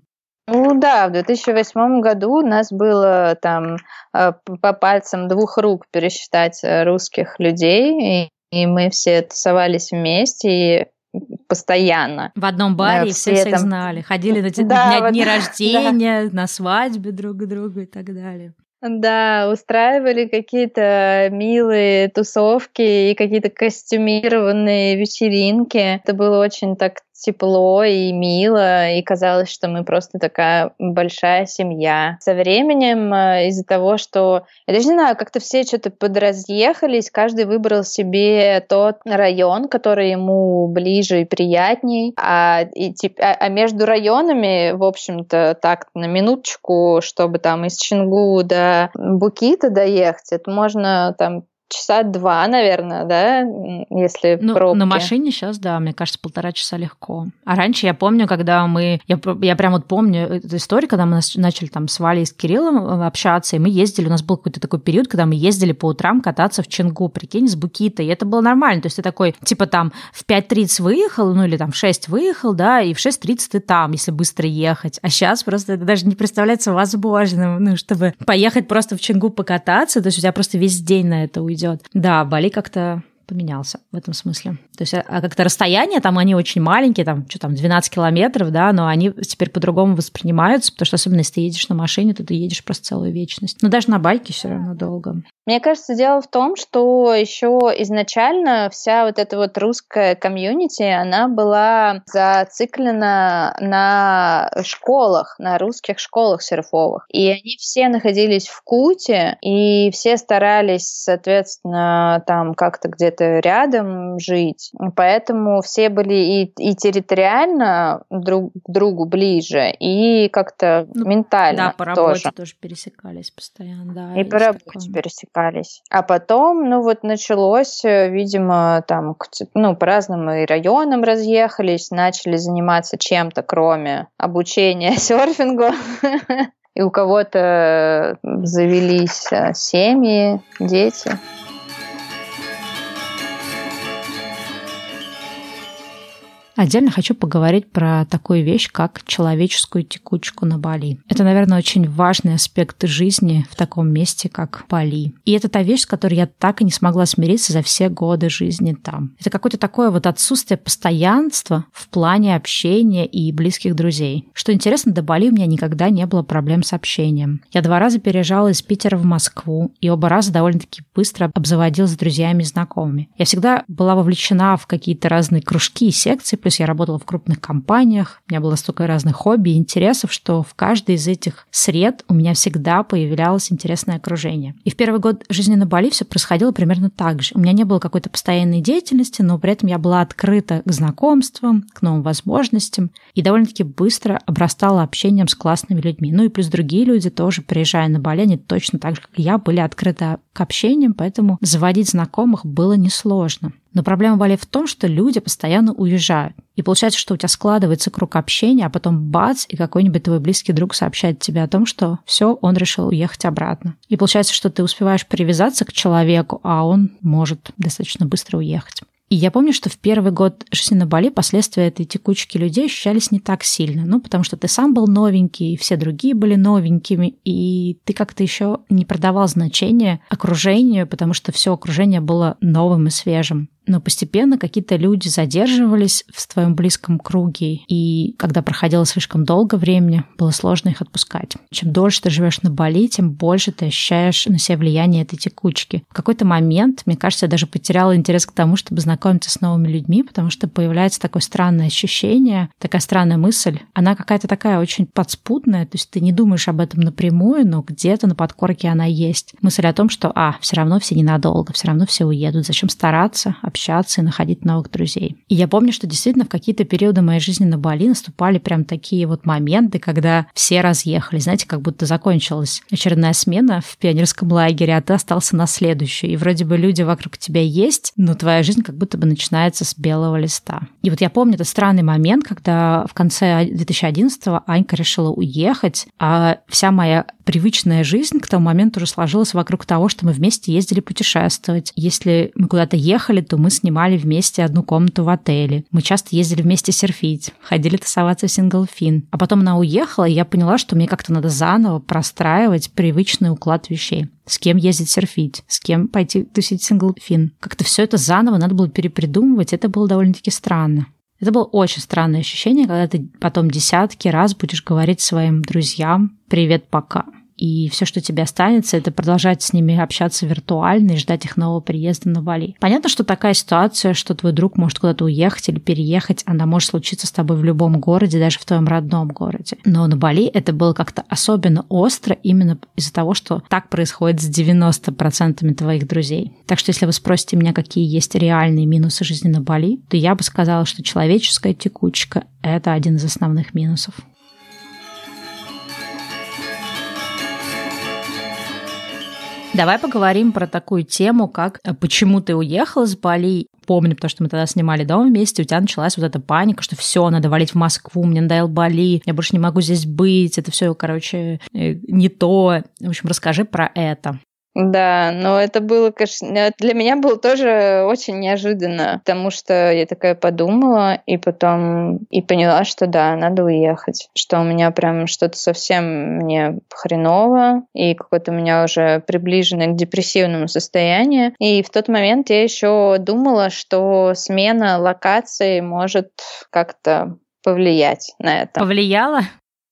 Ну да, в 2008 году у нас было там э, по пальцам двух рук пересчитать э, русских людей, и мы все тусовались вместе, и постоянно. В одном баре, и все всех знали. Ходили на, да, на дни вот, рождения, да. на свадьбе друг к другу и так далее. Да, устраивали какие-то милые тусовки и какие-то костюмированные вечеринки. Это было очень так тепло и мило, и казалось, что мы просто такая большая семья. Со временем э, из-за того, что, я даже не знаю, как-то все что-то подразъехались, каждый выбрал себе тот район, который ему ближе и приятней, а, и, а, а между районами, в общем-то, так, на минуточку, чтобы там из Чингу до Букита доехать, это можно там часа два, наверное, да, если ну, пробки. На машине сейчас, да, мне кажется, полтора часа легко. А раньше я помню, когда мы... Я, я прям вот помню эту историю, когда мы начали там с Валей и с Кириллом э, общаться, и мы ездили, у нас был какой-то такой период, когда мы ездили по утрам кататься в Чингу, прикинь, с Букита, и это было нормально. То есть ты такой, типа там в 5.30 выехал, ну или там в 6 выехал, да, и в 6.30 ты там, если быстро ехать. А сейчас просто это даже не представляется возможным, ну, чтобы поехать просто в Чингу покататься, то есть у тебя просто весь день на это уйдет идет. Да, Бали как-то поменялся в этом смысле. То есть, а, а как-то расстояние там, они очень маленькие, там, что там, 12 километров, да, но они теперь по-другому воспринимаются, потому что особенно если ты едешь на машине, то ты едешь просто целую вечность. Но даже на байке все равно долго. Мне кажется, дело в том, что еще изначально вся вот эта вот русская комьюнити, она была зациклена на школах, на русских школах серфовых. И они все находились в Куте, и все старались, соответственно, там как-то где-то рядом жить. Поэтому все были и, и территориально друг к другу ближе, и как-то ну, ментально Да, по работе тоже. тоже пересекались постоянно, да. И по работе такое. пересекались. А потом, ну вот началось, э, видимо, там, ну, по разным и районам разъехались, начали заниматься чем-то, кроме обучения серфингу. И у кого-то завелись э, семьи, дети. Отдельно хочу поговорить про такую вещь, как человеческую текучку на Бали. Это, наверное, очень важный аспект жизни в таком месте, как Бали. И это та вещь, с которой я так и не смогла смириться за все годы жизни там. Это какое-то такое вот отсутствие постоянства в плане общения и близких друзей. Что интересно, до Бали у меня никогда не было проблем с общением. Я два раза переезжала из Питера в Москву, и оба раза довольно-таки быстро обзаводилась с друзьями и знакомыми. Я всегда была вовлечена в какие-то разные кружки и секции, Плюс я работала в крупных компаниях, у меня было столько разных хобби и интересов, что в каждой из этих сред у меня всегда появлялось интересное окружение. И в первый год жизни на Бали все происходило примерно так же. У меня не было какой-то постоянной деятельности, но при этом я была открыта к знакомствам, к новым возможностям и довольно-таки быстро обрастала общением с классными людьми. Ну и плюс другие люди тоже, приезжая на Бали, они точно так же, как и я, были открыты к общениям, поэтому заводить знакомых было несложно. Но проблема Бали в том, что люди постоянно уезжают. И получается, что у тебя складывается круг общения, а потом бац, и какой-нибудь твой близкий друг сообщает тебе о том, что все, он решил уехать обратно. И получается, что ты успеваешь привязаться к человеку, а он может достаточно быстро уехать. И я помню, что в первый год жизни на Бали последствия этой текучки людей ощущались не так сильно. Ну, потому что ты сам был новенький, все другие были новенькими, и ты как-то еще не продавал значения окружению, потому что все окружение было новым и свежим но постепенно какие-то люди задерживались в твоем близком круге, и когда проходило слишком долго времени, было сложно их отпускать. Чем дольше ты живешь на Бали, тем больше ты ощущаешь на себя влияние этой текучки. В какой-то момент, мне кажется, я даже потеряла интерес к тому, чтобы знакомиться с новыми людьми, потому что появляется такое странное ощущение, такая странная мысль. Она какая-то такая очень подспудная, то есть ты не думаешь об этом напрямую, но где-то на подкорке она есть. Мысль о том, что, а, все равно все ненадолго, все равно все уедут, зачем стараться, общаться и находить новых друзей. И я помню, что действительно в какие-то периоды моей жизни на Бали наступали прям такие вот моменты, когда все разъехали. Знаете, как будто закончилась очередная смена в пионерском лагере, а ты остался на следующую. И вроде бы люди вокруг тебя есть, но твоя жизнь как будто бы начинается с белого листа. И вот я помню этот странный момент, когда в конце 2011-го Анька решила уехать, а вся моя привычная жизнь к тому моменту уже сложилась вокруг того, что мы вместе ездили путешествовать. Если мы куда-то ехали, то мы снимали вместе одну комнату в отеле. Мы часто ездили вместе серфить, ходили тусоваться в синглфин. А потом она уехала, и я поняла, что мне как-то надо заново простраивать привычный уклад вещей с кем ездить серфить, с кем пойти тусить синглфин. Как-то все это заново надо было перепридумывать, это было довольно-таки странно. Это было очень странное ощущение, когда ты потом десятки раз будешь говорить своим друзьям «Привет, пока» и все, что тебе останется, это продолжать с ними общаться виртуально и ждать их нового приезда на Бали. Понятно, что такая ситуация, что твой друг может куда-то уехать или переехать, она может случиться с тобой в любом городе, даже в твоем родном городе. Но на Бали это было как-то особенно остро именно из-за того, что так происходит с 90% твоих друзей. Так что если вы спросите меня, какие есть реальные минусы жизни на Бали, то я бы сказала, что человеческая текучка – это один из основных минусов. Давай поговорим про такую тему, как э, почему ты уехал из Бали. Помню, потому что мы тогда снимали дом вместе, у тебя началась вот эта паника, что все, надо валить в Москву, мне надоел Бали, я больше не могу здесь быть, это все, короче, э, не то. В общем, расскажи про это. Да, но это было, конечно, для меня было тоже очень неожиданно, потому что я такая подумала и потом и поняла, что да, надо уехать, что у меня прям что-то совсем мне хреново и какое-то у меня уже приближенное к депрессивному состоянию. И в тот момент я еще думала, что смена локации может как-то повлиять на это. Повлияла?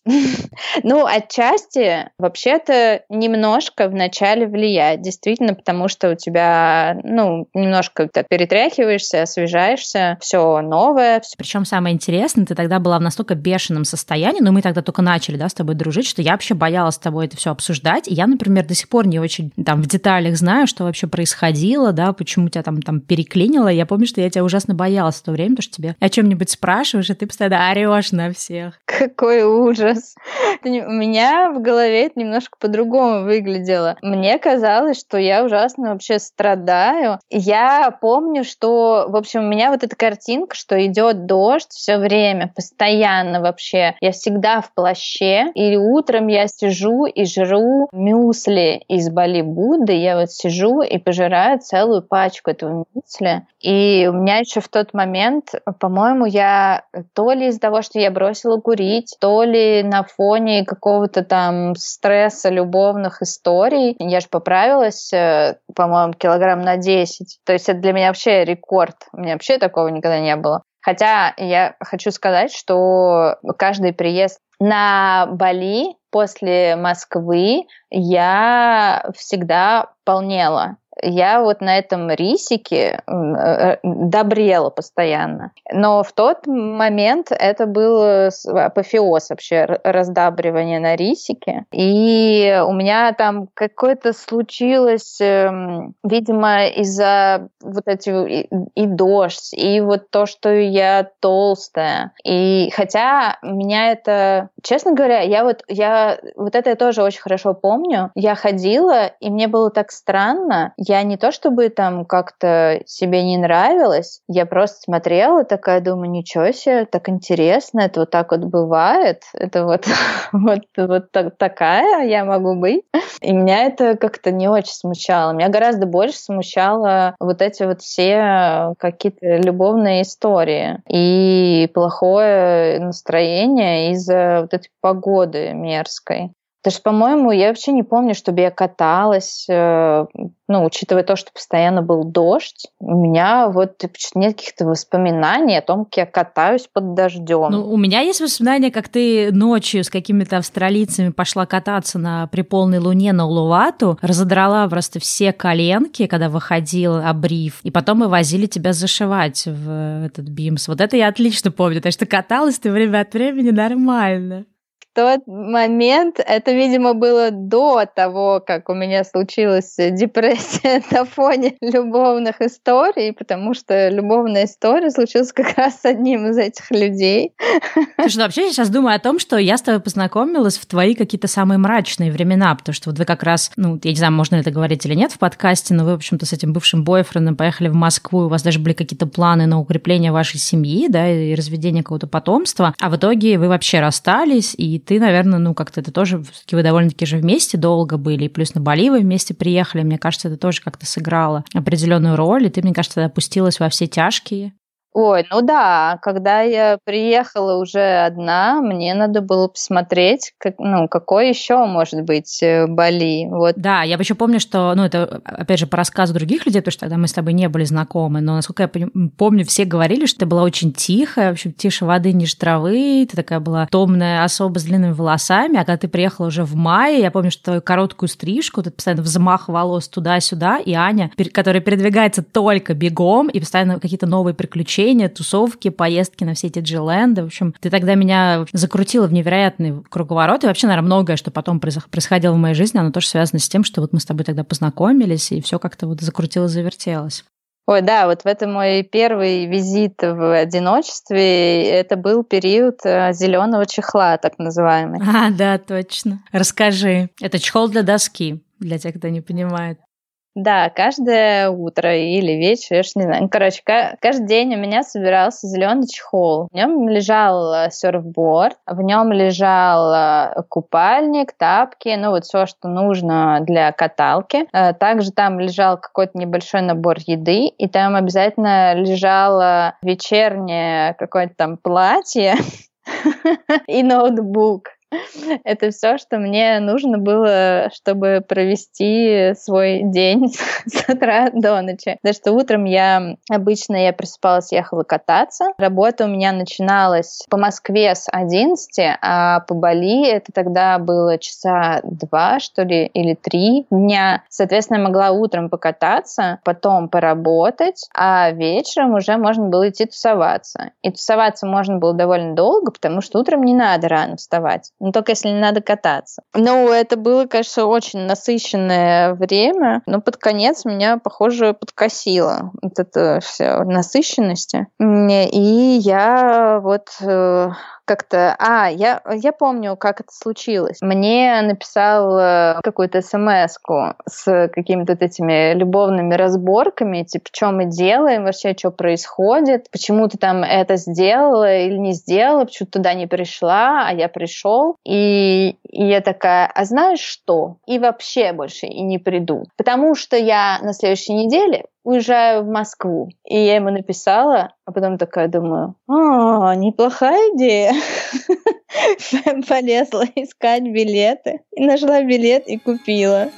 Ну, отчасти, вообще-то, немножко вначале влияет, действительно, потому что у тебя, ну, немножко ты перетряхиваешься, освежаешься, все новое. Всё... Причем самое интересное, ты тогда была в настолько бешеном состоянии, но мы тогда только начали, да, с тобой дружить, что я вообще боялась с тобой это все обсуждать. И я, например, до сих пор не очень там в деталях знаю, что вообще происходило, да, почему тебя там, там переклинило. Я помню, что я тебя ужасно боялась в то время, потому что тебе о чем-нибудь спрашиваешь, и ты постоянно орешь на всех. Какой ужас! Ужас. У меня в голове это немножко по-другому выглядело. Мне казалось, что я ужасно вообще страдаю. Я помню, что, в общем, у меня вот эта картинка, что идет дождь все время, постоянно вообще. Я всегда в плаще. И утром я сижу и жру мюсли из Бали Будды. Я вот сижу и пожираю целую пачку этого мюсли. И у меня еще в тот момент, по-моему, я то ли из-за того, что я бросила курить, то ли на фоне какого-то там стресса, любовных историй. Я же поправилась, э, по-моему, килограмм на 10. То есть это для меня вообще рекорд. У меня вообще такого никогда не было. Хотя я хочу сказать, что каждый приезд на Бали после Москвы я всегда полнела я вот на этом рисике э, э, добрела постоянно. Но в тот момент это был апофеоз вообще раздабривания на рисике. И у меня там какое-то случилось, эм, видимо, из-за вот эти и, и дождь, и вот то, что я толстая. И хотя меня это, честно говоря, я вот, я вот это я тоже очень хорошо помню. Я ходила, и мне было так странно я не то чтобы там как-то себе не нравилась, я просто смотрела, такая думаю, ничего себе, так интересно, это вот так вот бывает, это вот, вот, вот так, такая я могу быть. И меня это как-то не очень смущало. Меня гораздо больше смущало вот эти вот все какие-то любовные истории и плохое настроение из-за вот этой погоды мерзкой. Потому что, по-моему, я вообще не помню, чтобы я каталась, э, ну, учитывая то, что постоянно был дождь, у меня вот нет каких-то воспоминаний о том, как я катаюсь под дождем. Ну, у меня есть воспоминания, как ты ночью с какими-то австралийцами пошла кататься на при полной луне на Улувату, разодрала просто все коленки, когда выходил обрив, и потом мы возили тебя зашивать в этот бимс. Вот это я отлично помню, так что каталась ты время от времени нормально тот момент, это, видимо, было до того, как у меня случилась депрессия на фоне любовных историй, потому что любовная история случилась как раз с одним из этих людей. Слушай, ну вообще я сейчас думаю о том, что я с тобой познакомилась в твои какие-то самые мрачные времена, потому что вот вы как раз, ну, я не знаю, можно это говорить или нет в подкасте, но вы, в общем-то, с этим бывшим бойфрендом поехали в Москву, у вас даже были какие-то планы на укрепление вашей семьи, да, и разведение какого-то потомства, а в итоге вы вообще расстались, и ты, наверное, ну, как-то это тоже, все-таки вы довольно-таки же вместе долго были, и плюс на Бали вы вместе приехали, мне кажется, это тоже как-то сыграло определенную роль, и ты, мне кажется, опустилась во все тяжкие. Ой, ну да, когда я приехала уже одна, мне надо было посмотреть, как, ну, какой еще может быть э, Бали. Вот. Да, я еще помню, что, ну, это, опять же, по рассказу других людей, потому что тогда мы с тобой не были знакомы, но, насколько я помню, все говорили, что ты была очень тихая, в общем, тише воды, ниже травы, ты такая была томная особа с длинными волосами, а когда ты приехала уже в мае, я помню, что твою короткую стрижку, ты постоянно взмах волос туда-сюда, и Аня, которая передвигается только бегом, и постоянно какие-то новые приключения, развлечения, тусовки, поездки на все эти джилленды. В общем, ты тогда меня закрутила в невероятный круговорот. И вообще, наверное, многое, что потом происходило в моей жизни, оно тоже связано с тем, что вот мы с тобой тогда познакомились, и все как-то вот закрутилось, завертелось. Ой, да, вот в этом мой первый визит в одиночестве. Это был период э, зеленого чехла, так называемый. А, да, точно. Расскажи. Это чехол для доски, для тех, кто не понимает. Да, каждое утро или вечер, я ж не знаю. Короче, каждый день у меня собирался зеленый чехол. В нем лежал э, серфборд, в нем лежал э, купальник, тапки, ну вот все, что нужно для каталки. Э, также там лежал какой-то небольшой набор еды, и там обязательно лежало вечернее какое-то там платье и ноутбук. Это все, что мне нужно было, чтобы провести свой день с утра до ночи. Потому что утром я обычно я просыпалась, ехала кататься. Работа у меня начиналась по Москве с 11, а по Бали это тогда было часа два, что ли, или три дня. Соответственно, я могла утром покататься, потом поработать, а вечером уже можно было идти тусоваться. И тусоваться можно было довольно долго, потому что утром не надо рано вставать. Ну, только если не надо кататься. Ну, это было, конечно, очень насыщенное время, но под конец меня, похоже, подкосило вот это все насыщенности. И я вот э, как-то... А, я, я помню, как это случилось. Мне написал э, какую-то смс с какими-то вот этими любовными разборками, типа, что мы делаем, вообще, что происходит, почему ты там это сделала или не сделала, почему туда не пришла, а я пришел. И, и я такая, а знаешь что? И вообще больше и не приду. Потому что я на следующей неделе уезжаю в Москву. И я ему написала, а потом такая думаю, а, неплохая идея. Полезла искать билеты. И нашла билет и купила.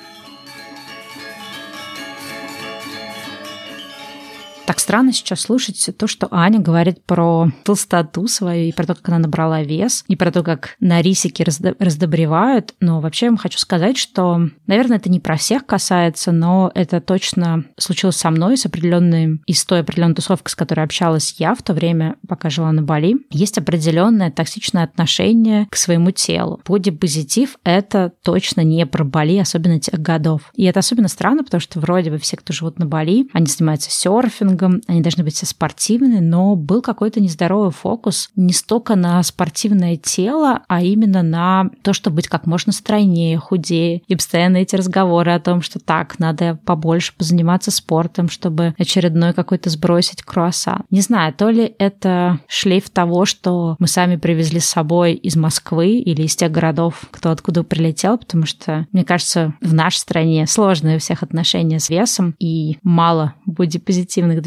Так странно сейчас слушать то, что Аня говорит про толстоту свою, и про то, как она набрала вес, и про то, как на рисики раздобревают. Но вообще я вам хочу сказать, что, наверное, это не про всех касается, но это точно случилось со мной, с определенной, из той определенной тусовкой, с которой общалась я в то время, пока жила на Бали. Есть определенное токсичное отношение к своему телу. Бодипозитив — это точно не про Бали, особенно тех годов. И это особенно странно, потому что вроде бы все, кто живут на Бали, они занимаются серфингом, тренингом, они должны быть все спортивные, но был какой-то нездоровый фокус не столько на спортивное тело, а именно на то, чтобы быть как можно стройнее, худее. И постоянно эти разговоры о том, что так, надо побольше позаниматься спортом, чтобы очередной какой-то сбросить круассан. Не знаю, то ли это шлейф того, что мы сами привезли с собой из Москвы или из тех городов, кто откуда прилетел, потому что, мне кажется, в нашей стране сложные у всех отношения с весом и мало бодипозитивных движений.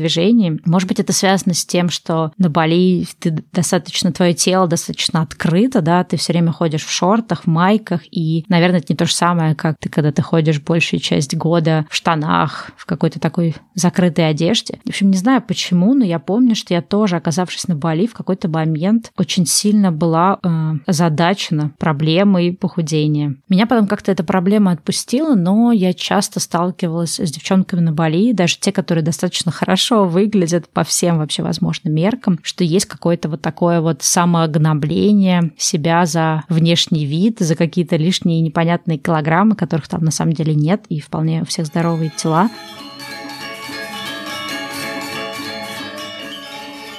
Может быть, это связано с тем, что на Бали ты достаточно, твое тело достаточно открыто, да, ты все время ходишь в шортах, в майках, и, наверное, это не то же самое, как ты, когда ты ходишь большую часть года в штанах, в какой-то такой закрытой одежде. В общем, не знаю почему, но я помню, что я тоже, оказавшись на Бали, в какой-то момент очень сильно была э, озадачена проблемой похудения. Меня потом как-то эта проблема отпустила, но я часто сталкивалась с девчонками на Бали, даже те, которые достаточно хорошо хорошо выглядят по всем вообще возможным меркам, что есть какое-то вот такое вот самогнобление себя за внешний вид, за какие-то лишние непонятные килограммы, которых там на самом деле нет, и вполне у всех здоровые тела.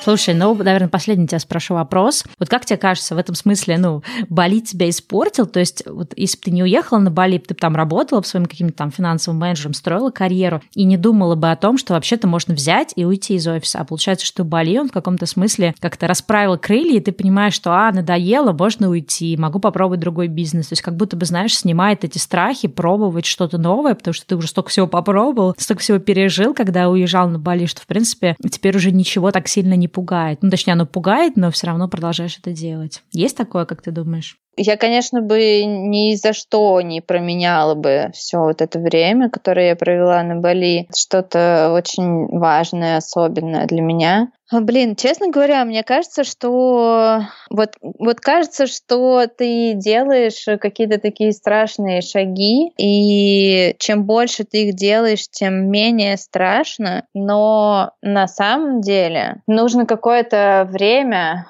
Слушай, ну, наверное, последний тебя спрошу вопрос. Вот как тебе кажется, в этом смысле, ну, Бали тебя испортил? То есть, вот если бы ты не уехала на Бали, ты бы там работала своим каким-то там финансовым менеджером, строила карьеру и не думала бы о том, что вообще-то можно взять и уйти из офиса. А получается, что Бали, он в каком-то смысле как-то расправил крылья, и ты понимаешь, что, а, надоело, можно уйти, могу попробовать другой бизнес. То есть, как будто бы, знаешь, снимает эти страхи, пробовать что-то новое, потому что ты уже столько всего попробовал, столько всего пережил, когда уезжал на Бали, что, в принципе, теперь уже ничего так сильно не пугает. Ну, точнее, оно пугает, но все равно продолжаешь это делать. Есть такое, как ты думаешь? Я, конечно, бы ни за что не променяла бы все вот это время, которое я провела на Бали. Что-то очень важное, особенное для меня. А, блин, честно говоря, мне кажется, что вот, вот кажется, что ты делаешь какие-то такие страшные шаги, и чем больше ты их делаешь, тем менее страшно. Но на самом деле нужно какое-то время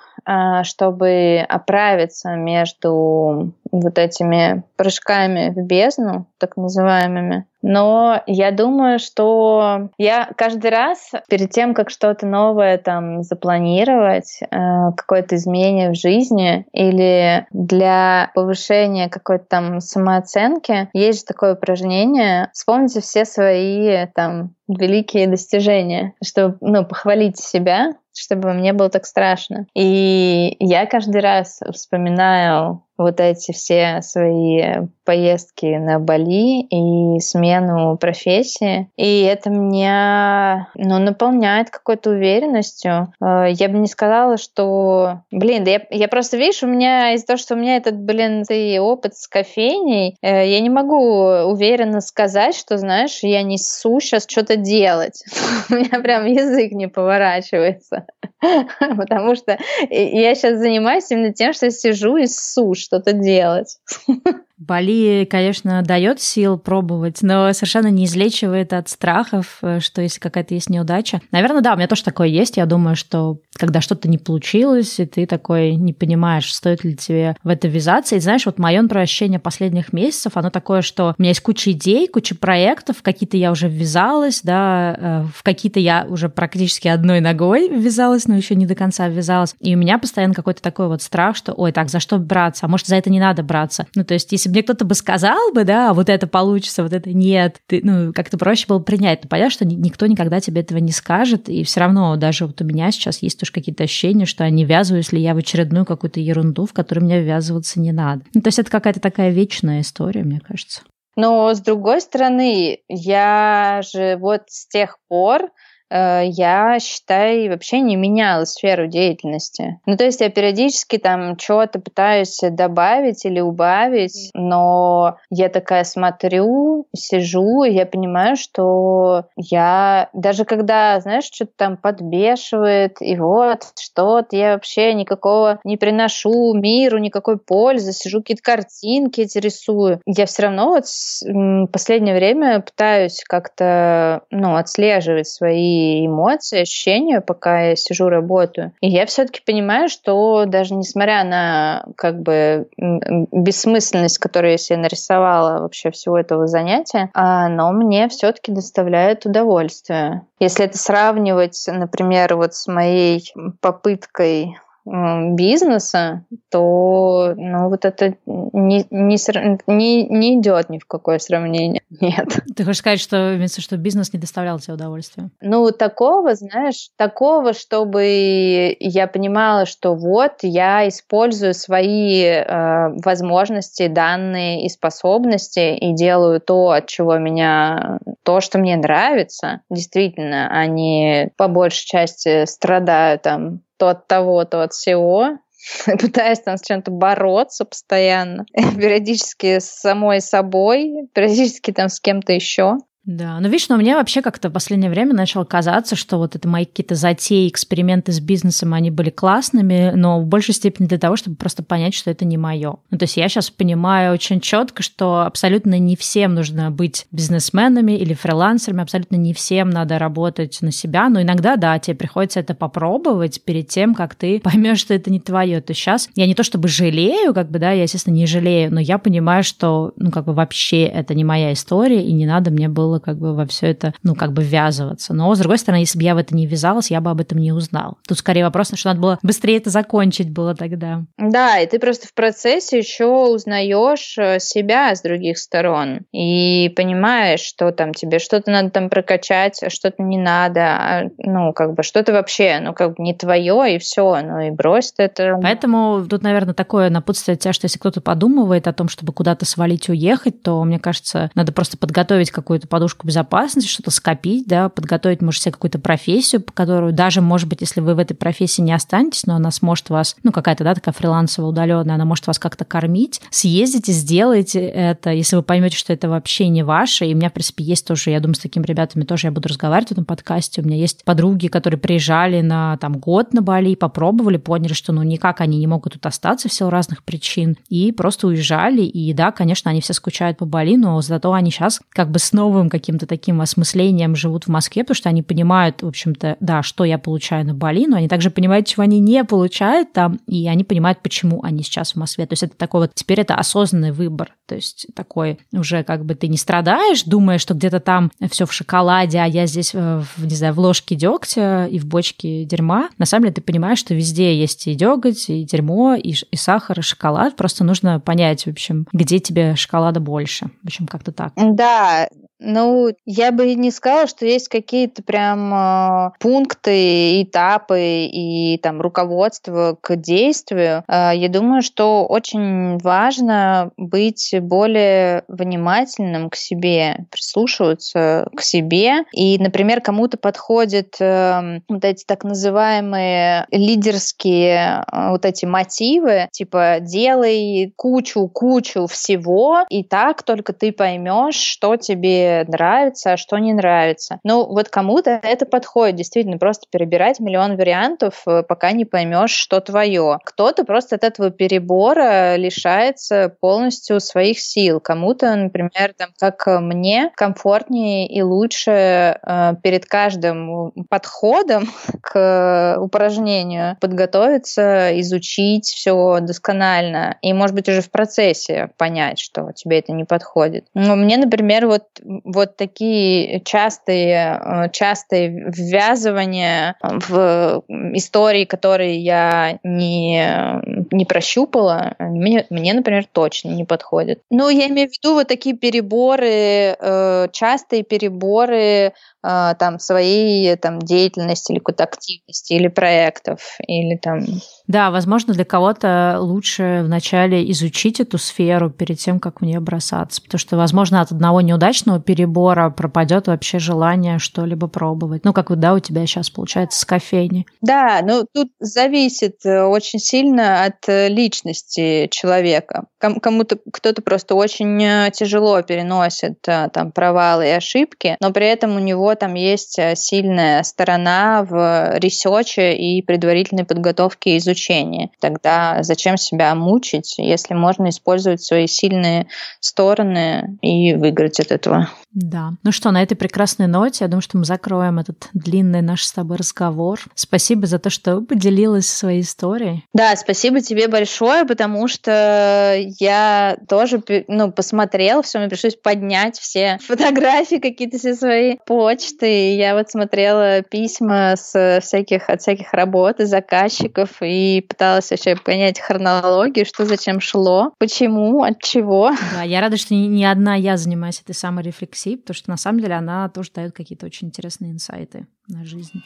чтобы оправиться между вот этими прыжками в бездну, так называемыми. Но я думаю, что я каждый раз перед тем, как что-то новое там запланировать, э, какое-то изменение в жизни или для повышения какой-то там самооценки, есть же такое упражнение. Вспомните все свои там великие достижения, чтобы ну, похвалить себя, чтобы мне было так страшно. И я каждый раз вспоминаю вот эти все свои поездки на Бали и смену профессии. И это меня ну, наполняет какой-то уверенностью. Э, я бы не сказала, что... Блин, да я, я просто, видишь, у меня из-за того, что у меня этот, блин, опыт с кофейней, э, я не могу уверенно сказать, что, знаешь, я несу сейчас что-то делать. У меня прям язык не поворачивается. Потому что я сейчас занимаюсь именно тем, что сижу и ссу что-то делать. Бали, конечно, дает сил пробовать, но совершенно не излечивает от страхов, э, что если какая-то есть неудача. Наверное, да, у меня тоже такое есть. Я думаю, что когда что-то не получилось, и ты такой не понимаешь, стоит ли тебе в это ввязаться. И знаешь, вот мое, например, ощущение последних месяцев, оно такое, что у меня есть куча идей, куча проектов, в какие-то я уже ввязалась, да, э, в какие-то я уже практически одной ногой ввязалась, но еще не до конца ввязалась. И у меня постоянно какой-то такой вот страх, что, ой, так, за что браться? А может, за это не надо браться? Ну, то есть, если мне кто-то бы сказал бы, да, вот это получится, вот это нет, ты, ну, как-то проще было принять. Но понятно, что никто никогда тебе этого не скажет, и все равно даже вот у меня сейчас есть тоже какие-то ощущения, что не ввязываюсь ли я в очередную какую-то ерунду, в которую мне ввязываться не надо. Ну, то есть это какая-то такая вечная история, мне кажется. Но с другой стороны, я же вот с тех пор я, считай, вообще не меняла сферу деятельности. Ну, то есть я периодически там что-то пытаюсь добавить или убавить, но я такая смотрю, сижу, и я понимаю, что я даже когда, знаешь, что-то там подбешивает, и вот что-то я вообще никакого не приношу миру, никакой пользы, сижу какие-то картинки эти рисую. Я все равно вот в последнее время пытаюсь как-то, ну, отслеживать свои эмоции, ощущения, пока я сижу, работаю. И я все-таки понимаю, что даже несмотря на как бы бессмысленность, которую я себе нарисовала вообще всего этого занятия, оно мне все-таки доставляет удовольствие. Если это сравнивать, например, вот с моей попыткой бизнеса, то ну, вот это не, не, не, не идет ни в какое сравнение. Нет. Ты хочешь сказать, что, что бизнес не доставлял тебе удовольствия? Ну, такого, знаешь, такого, чтобы я понимала, что вот я использую свои э, возможности, данные и способности и делаю то, от чего меня, то, что мне нравится, действительно, не по большей части страдаю там то от того, то от всего, пытаясь там с чем-то бороться постоянно, периодически с самой собой, периодически там с кем-то еще. Да, но видишь, но мне вообще как-то в последнее время начало казаться, что вот это мои какие-то затеи, эксперименты с бизнесом, они были классными, но в большей степени для того, чтобы просто понять, что это не мое. Ну, то есть я сейчас понимаю очень четко, что абсолютно не всем нужно быть бизнесменами или фрилансерами, абсолютно не всем надо работать на себя, но иногда, да, тебе приходится это попробовать перед тем, как ты поймешь, что это не твое. То есть сейчас я не то чтобы жалею, как бы, да, я, естественно, не жалею, но я понимаю, что, ну, как бы вообще это не моя история, и не надо мне было было как бы во все это, ну, как бы ввязываться. Но, с другой стороны, если бы я в это не ввязалась, я бы об этом не узнал. Тут скорее вопрос, что надо было быстрее это закончить было тогда. Да, и ты просто в процессе еще узнаешь э, себя с других сторон и понимаешь, что там тебе что-то надо там прокачать, а что-то не надо, а, ну, как бы что-то вообще, ну, как бы не твое, и все, ну, и брось это. Поэтому тут, наверное, такое напутствие тебя, что если кто-то подумывает о том, чтобы куда-то свалить, уехать, то, мне кажется, надо просто подготовить какую-то подушку безопасности, что-то скопить, да, подготовить, может, себе какую-то профессию, по которую даже, может быть, если вы в этой профессии не останетесь, но она сможет вас, ну, какая-то, да, такая фрилансовая, удаленная, она может вас как-то кормить, съездите, сделайте это, если вы поймете, что это вообще не ваше, и у меня, в принципе, есть тоже, я думаю, с такими ребятами тоже я буду разговаривать в этом подкасте, у меня есть подруги, которые приезжали на, там, год на Бали, попробовали, поняли, что, ну, никак они не могут тут остаться в силу разных причин, и просто уезжали, и да, конечно, они все скучают по Бали, но зато они сейчас как бы с новым каким-то таким осмыслением живут в Москве, потому что они понимают, в общем-то, да, что я получаю на Бали, но они также понимают, чего они не получают там, и они понимают, почему они сейчас в Москве. То есть это такой вот, теперь это осознанный выбор. То есть такой уже как бы ты не страдаешь, думая, что где-то там все в шоколаде, а я здесь, э, не знаю, в ложке дегтя и в бочке дерьма. На самом деле ты понимаешь, что везде есть и деготь, и дерьмо, и, и сахар, и шоколад. Просто нужно понять, в общем, где тебе шоколада больше. В общем, как-то так. Да, ну, я бы не сказала, что есть какие-то прям э, пункты, этапы и там руководство к действию. Э, я думаю, что очень важно быть более внимательным к себе, прислушиваться к себе. И, например, кому-то подходят э, вот эти так называемые лидерские э, вот эти мотивы, типа делай кучу-кучу всего, и так только ты поймешь, что тебе нравится, а что не нравится. Ну, вот кому-то это подходит, действительно, просто перебирать миллион вариантов, э, пока не поймешь, что твое. Кто-то просто от этого перебора лишается полностью своих сил. Кому-то, например, там, как мне, комфортнее и лучше э, перед каждым подходом к упражнению подготовиться, изучить все досконально и, может быть, уже в процессе понять, что тебе это не подходит. Но мне, например, вот вот такие частые, э, частые ввязывания в истории, которые я не, не прощупала, мне, мне, например, точно не подходят. Ну, я имею в виду вот такие переборы, э, частые переборы э, там своей там деятельности или какой-то активности или проектов или там да, возможно, для кого-то лучше вначале изучить эту сферу перед тем, как в нее бросаться. Потому что, возможно, от одного неудачного перебора пропадет вообще желание что-либо пробовать. Ну, как вот, да, у тебя сейчас получается с кофейни. Да, ну тут зависит э, очень сильно от э, личности человека. Кому-то кто-то просто очень э, тяжело переносит там провалы и ошибки, но при этом у него там есть сильная сторона в ресече и предварительной подготовке изучения обучении. Тогда зачем себя мучить, если можно использовать свои сильные стороны и выиграть от этого? Да. Ну что, на этой прекрасной ноте, я думаю, что мы закроем этот длинный наш с тобой разговор. Спасибо за то, что поделилась своей историей. Да, спасибо тебе большое, потому что я тоже ну, посмотрела все, мне пришлось поднять все фотографии, какие-то все свои почты. Я вот смотрела письма с всяких, от всяких работ и заказчиков и пыталась вообще понять хронологию, что зачем шло, почему, от чего. Да, я рада, что не одна я занимаюсь этой самой рефлексией рефлексии, потому что на самом деле она тоже дает какие-то очень интересные инсайты на жизнь.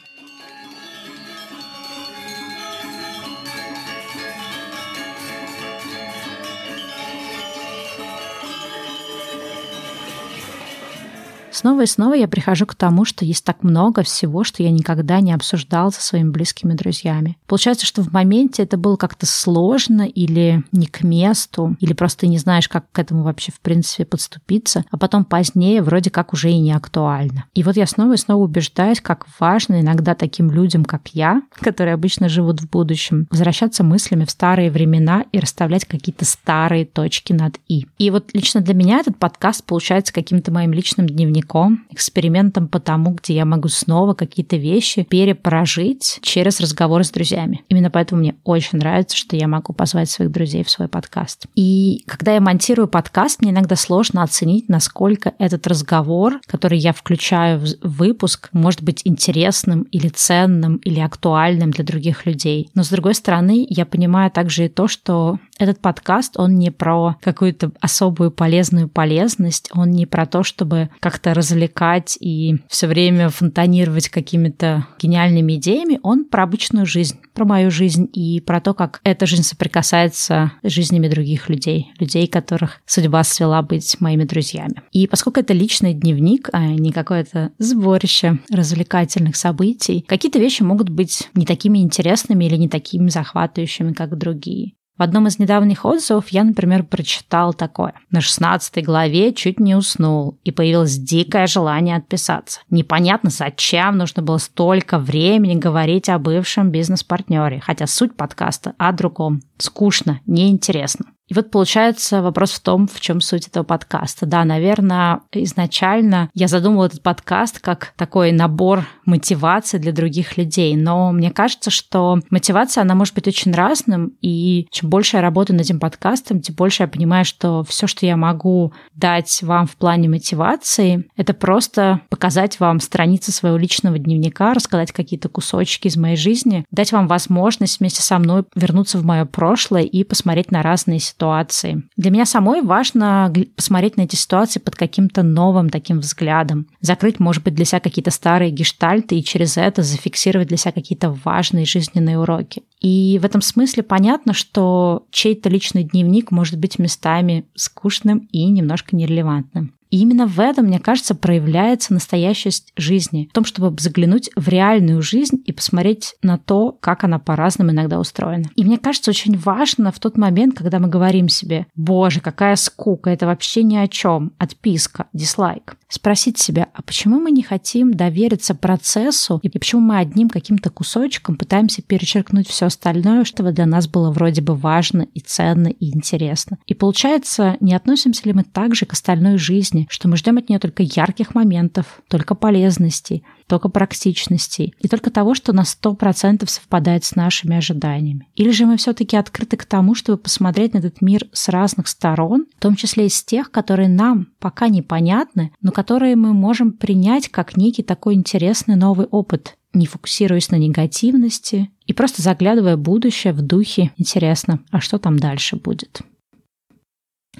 Снова и снова я прихожу к тому, что есть так много всего, что я никогда не обсуждал со своими близкими друзьями. Получается, что в моменте это было как-то сложно или не к месту, или просто не знаешь, как к этому вообще в принципе подступиться, а потом позднее вроде как уже и не актуально. И вот я снова и снова убеждаюсь, как важно иногда таким людям, как я, которые обычно живут в будущем, возвращаться мыслями в старые времена и расставлять какие-то старые точки над «и». И вот лично для меня этот подкаст получается каким-то моим личным дневником дневником, экспериментом по тому, где я могу снова какие-то вещи перепрожить через разговор с друзьями. Именно поэтому мне очень нравится, что я могу позвать своих друзей в свой подкаст. И когда я монтирую подкаст, мне иногда сложно оценить, насколько этот разговор, который я включаю в выпуск, может быть интересным или ценным или актуальным для других людей. Но с другой стороны, я понимаю также и то, что этот подкаст, он не про какую-то особую полезную полезность, он не про то, чтобы как-то развлекать и все время фонтанировать какими-то гениальными идеями, он про обычную жизнь, про мою жизнь и про то, как эта жизнь соприкасается с жизнями других людей, людей, которых судьба свела быть моими друзьями. И поскольку это личный дневник, а не какое-то сборище развлекательных событий, какие-то вещи могут быть не такими интересными или не такими захватывающими, как другие. В одном из недавних отзывов я, например, прочитал такое. На 16 главе чуть не уснул, и появилось дикое желание отписаться. Непонятно, зачем нужно было столько времени говорить о бывшем бизнес-партнере, хотя суть подкаста о другом. Скучно, неинтересно. И вот получается вопрос в том, в чем суть этого подкаста. Да, наверное, изначально я задумала этот подкаст как такой набор мотивации для других людей. Но мне кажется, что мотивация, она может быть очень разным. И чем больше я работаю над этим подкастом, тем больше я понимаю, что все, что я могу дать вам в плане мотивации, это просто показать вам страницы своего личного дневника, рассказать какие-то кусочки из моей жизни, дать вам возможность вместе со мной вернуться в мое прошлое и посмотреть на разные ситуации ситуации. Для меня самой важно посмотреть на эти ситуации под каким-то новым таким взглядом. Закрыть, может быть, для себя какие-то старые гештальты и через это зафиксировать для себя какие-то важные жизненные уроки. И в этом смысле понятно, что чей-то личный дневник может быть местами скучным и немножко нерелевантным. И именно в этом, мне кажется, проявляется настоящесть жизни. В том, чтобы заглянуть в реальную жизнь и посмотреть на то, как она по-разному иногда устроена. И мне кажется, очень важно в тот момент, когда мы говорим себе, боже, какая скука, это вообще ни о чем, отписка, дизлайк. Спросить себя, а почему мы не хотим довериться процессу и почему мы одним каким-то кусочком пытаемся перечеркнуть все остальное, что для нас было вроде бы важно и ценно и интересно. И получается, не относимся ли мы также к остальной жизни, что мы ждем от нее только ярких моментов, только полезностей, только практичностей и только того, что на 100% совпадает с нашими ожиданиями. Или же мы все-таки открыты к тому, чтобы посмотреть на этот мир с разных сторон, в том числе из тех, которые нам пока непонятны, но которые мы можем принять как некий такой интересный новый опыт, не фокусируясь на негативности и просто заглядывая в будущее в духе «интересно, а что там дальше будет?».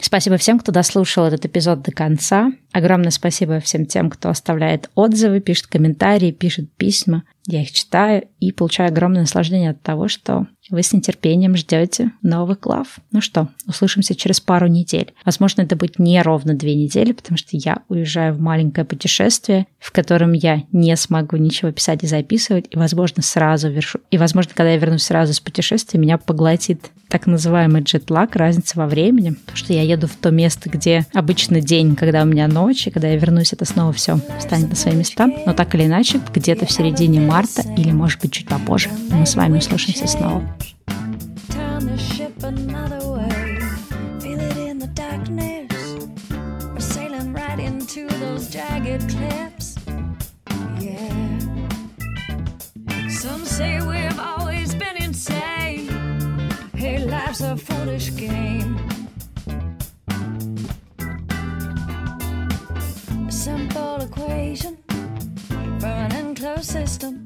Спасибо всем, кто дослушал этот эпизод до конца. Огромное спасибо всем тем, кто оставляет отзывы, пишет комментарии, пишет письма. Я их читаю и получаю огромное наслаждение от того, что вы с нетерпением ждете новых глав. Ну что, услышимся через пару недель. Возможно, это будет не ровно две недели, потому что я уезжаю в маленькое путешествие, в котором я не смогу ничего писать и записывать, и, возможно, сразу вершу. И, возможно, когда я вернусь сразу с путешествия, меня поглотит так называемый джетлаг, разница во времени, потому что я еду в то место, где обычно день, когда у меня ночь, и когда я вернусь, это снова все встанет на свои места. Но так или иначе, где-то в середине марта или, может быть, чуть попозже мы с вами услышимся снова. Some say we've always been insane. Hey, life's a foolish game. A simple equation from an enclosed system.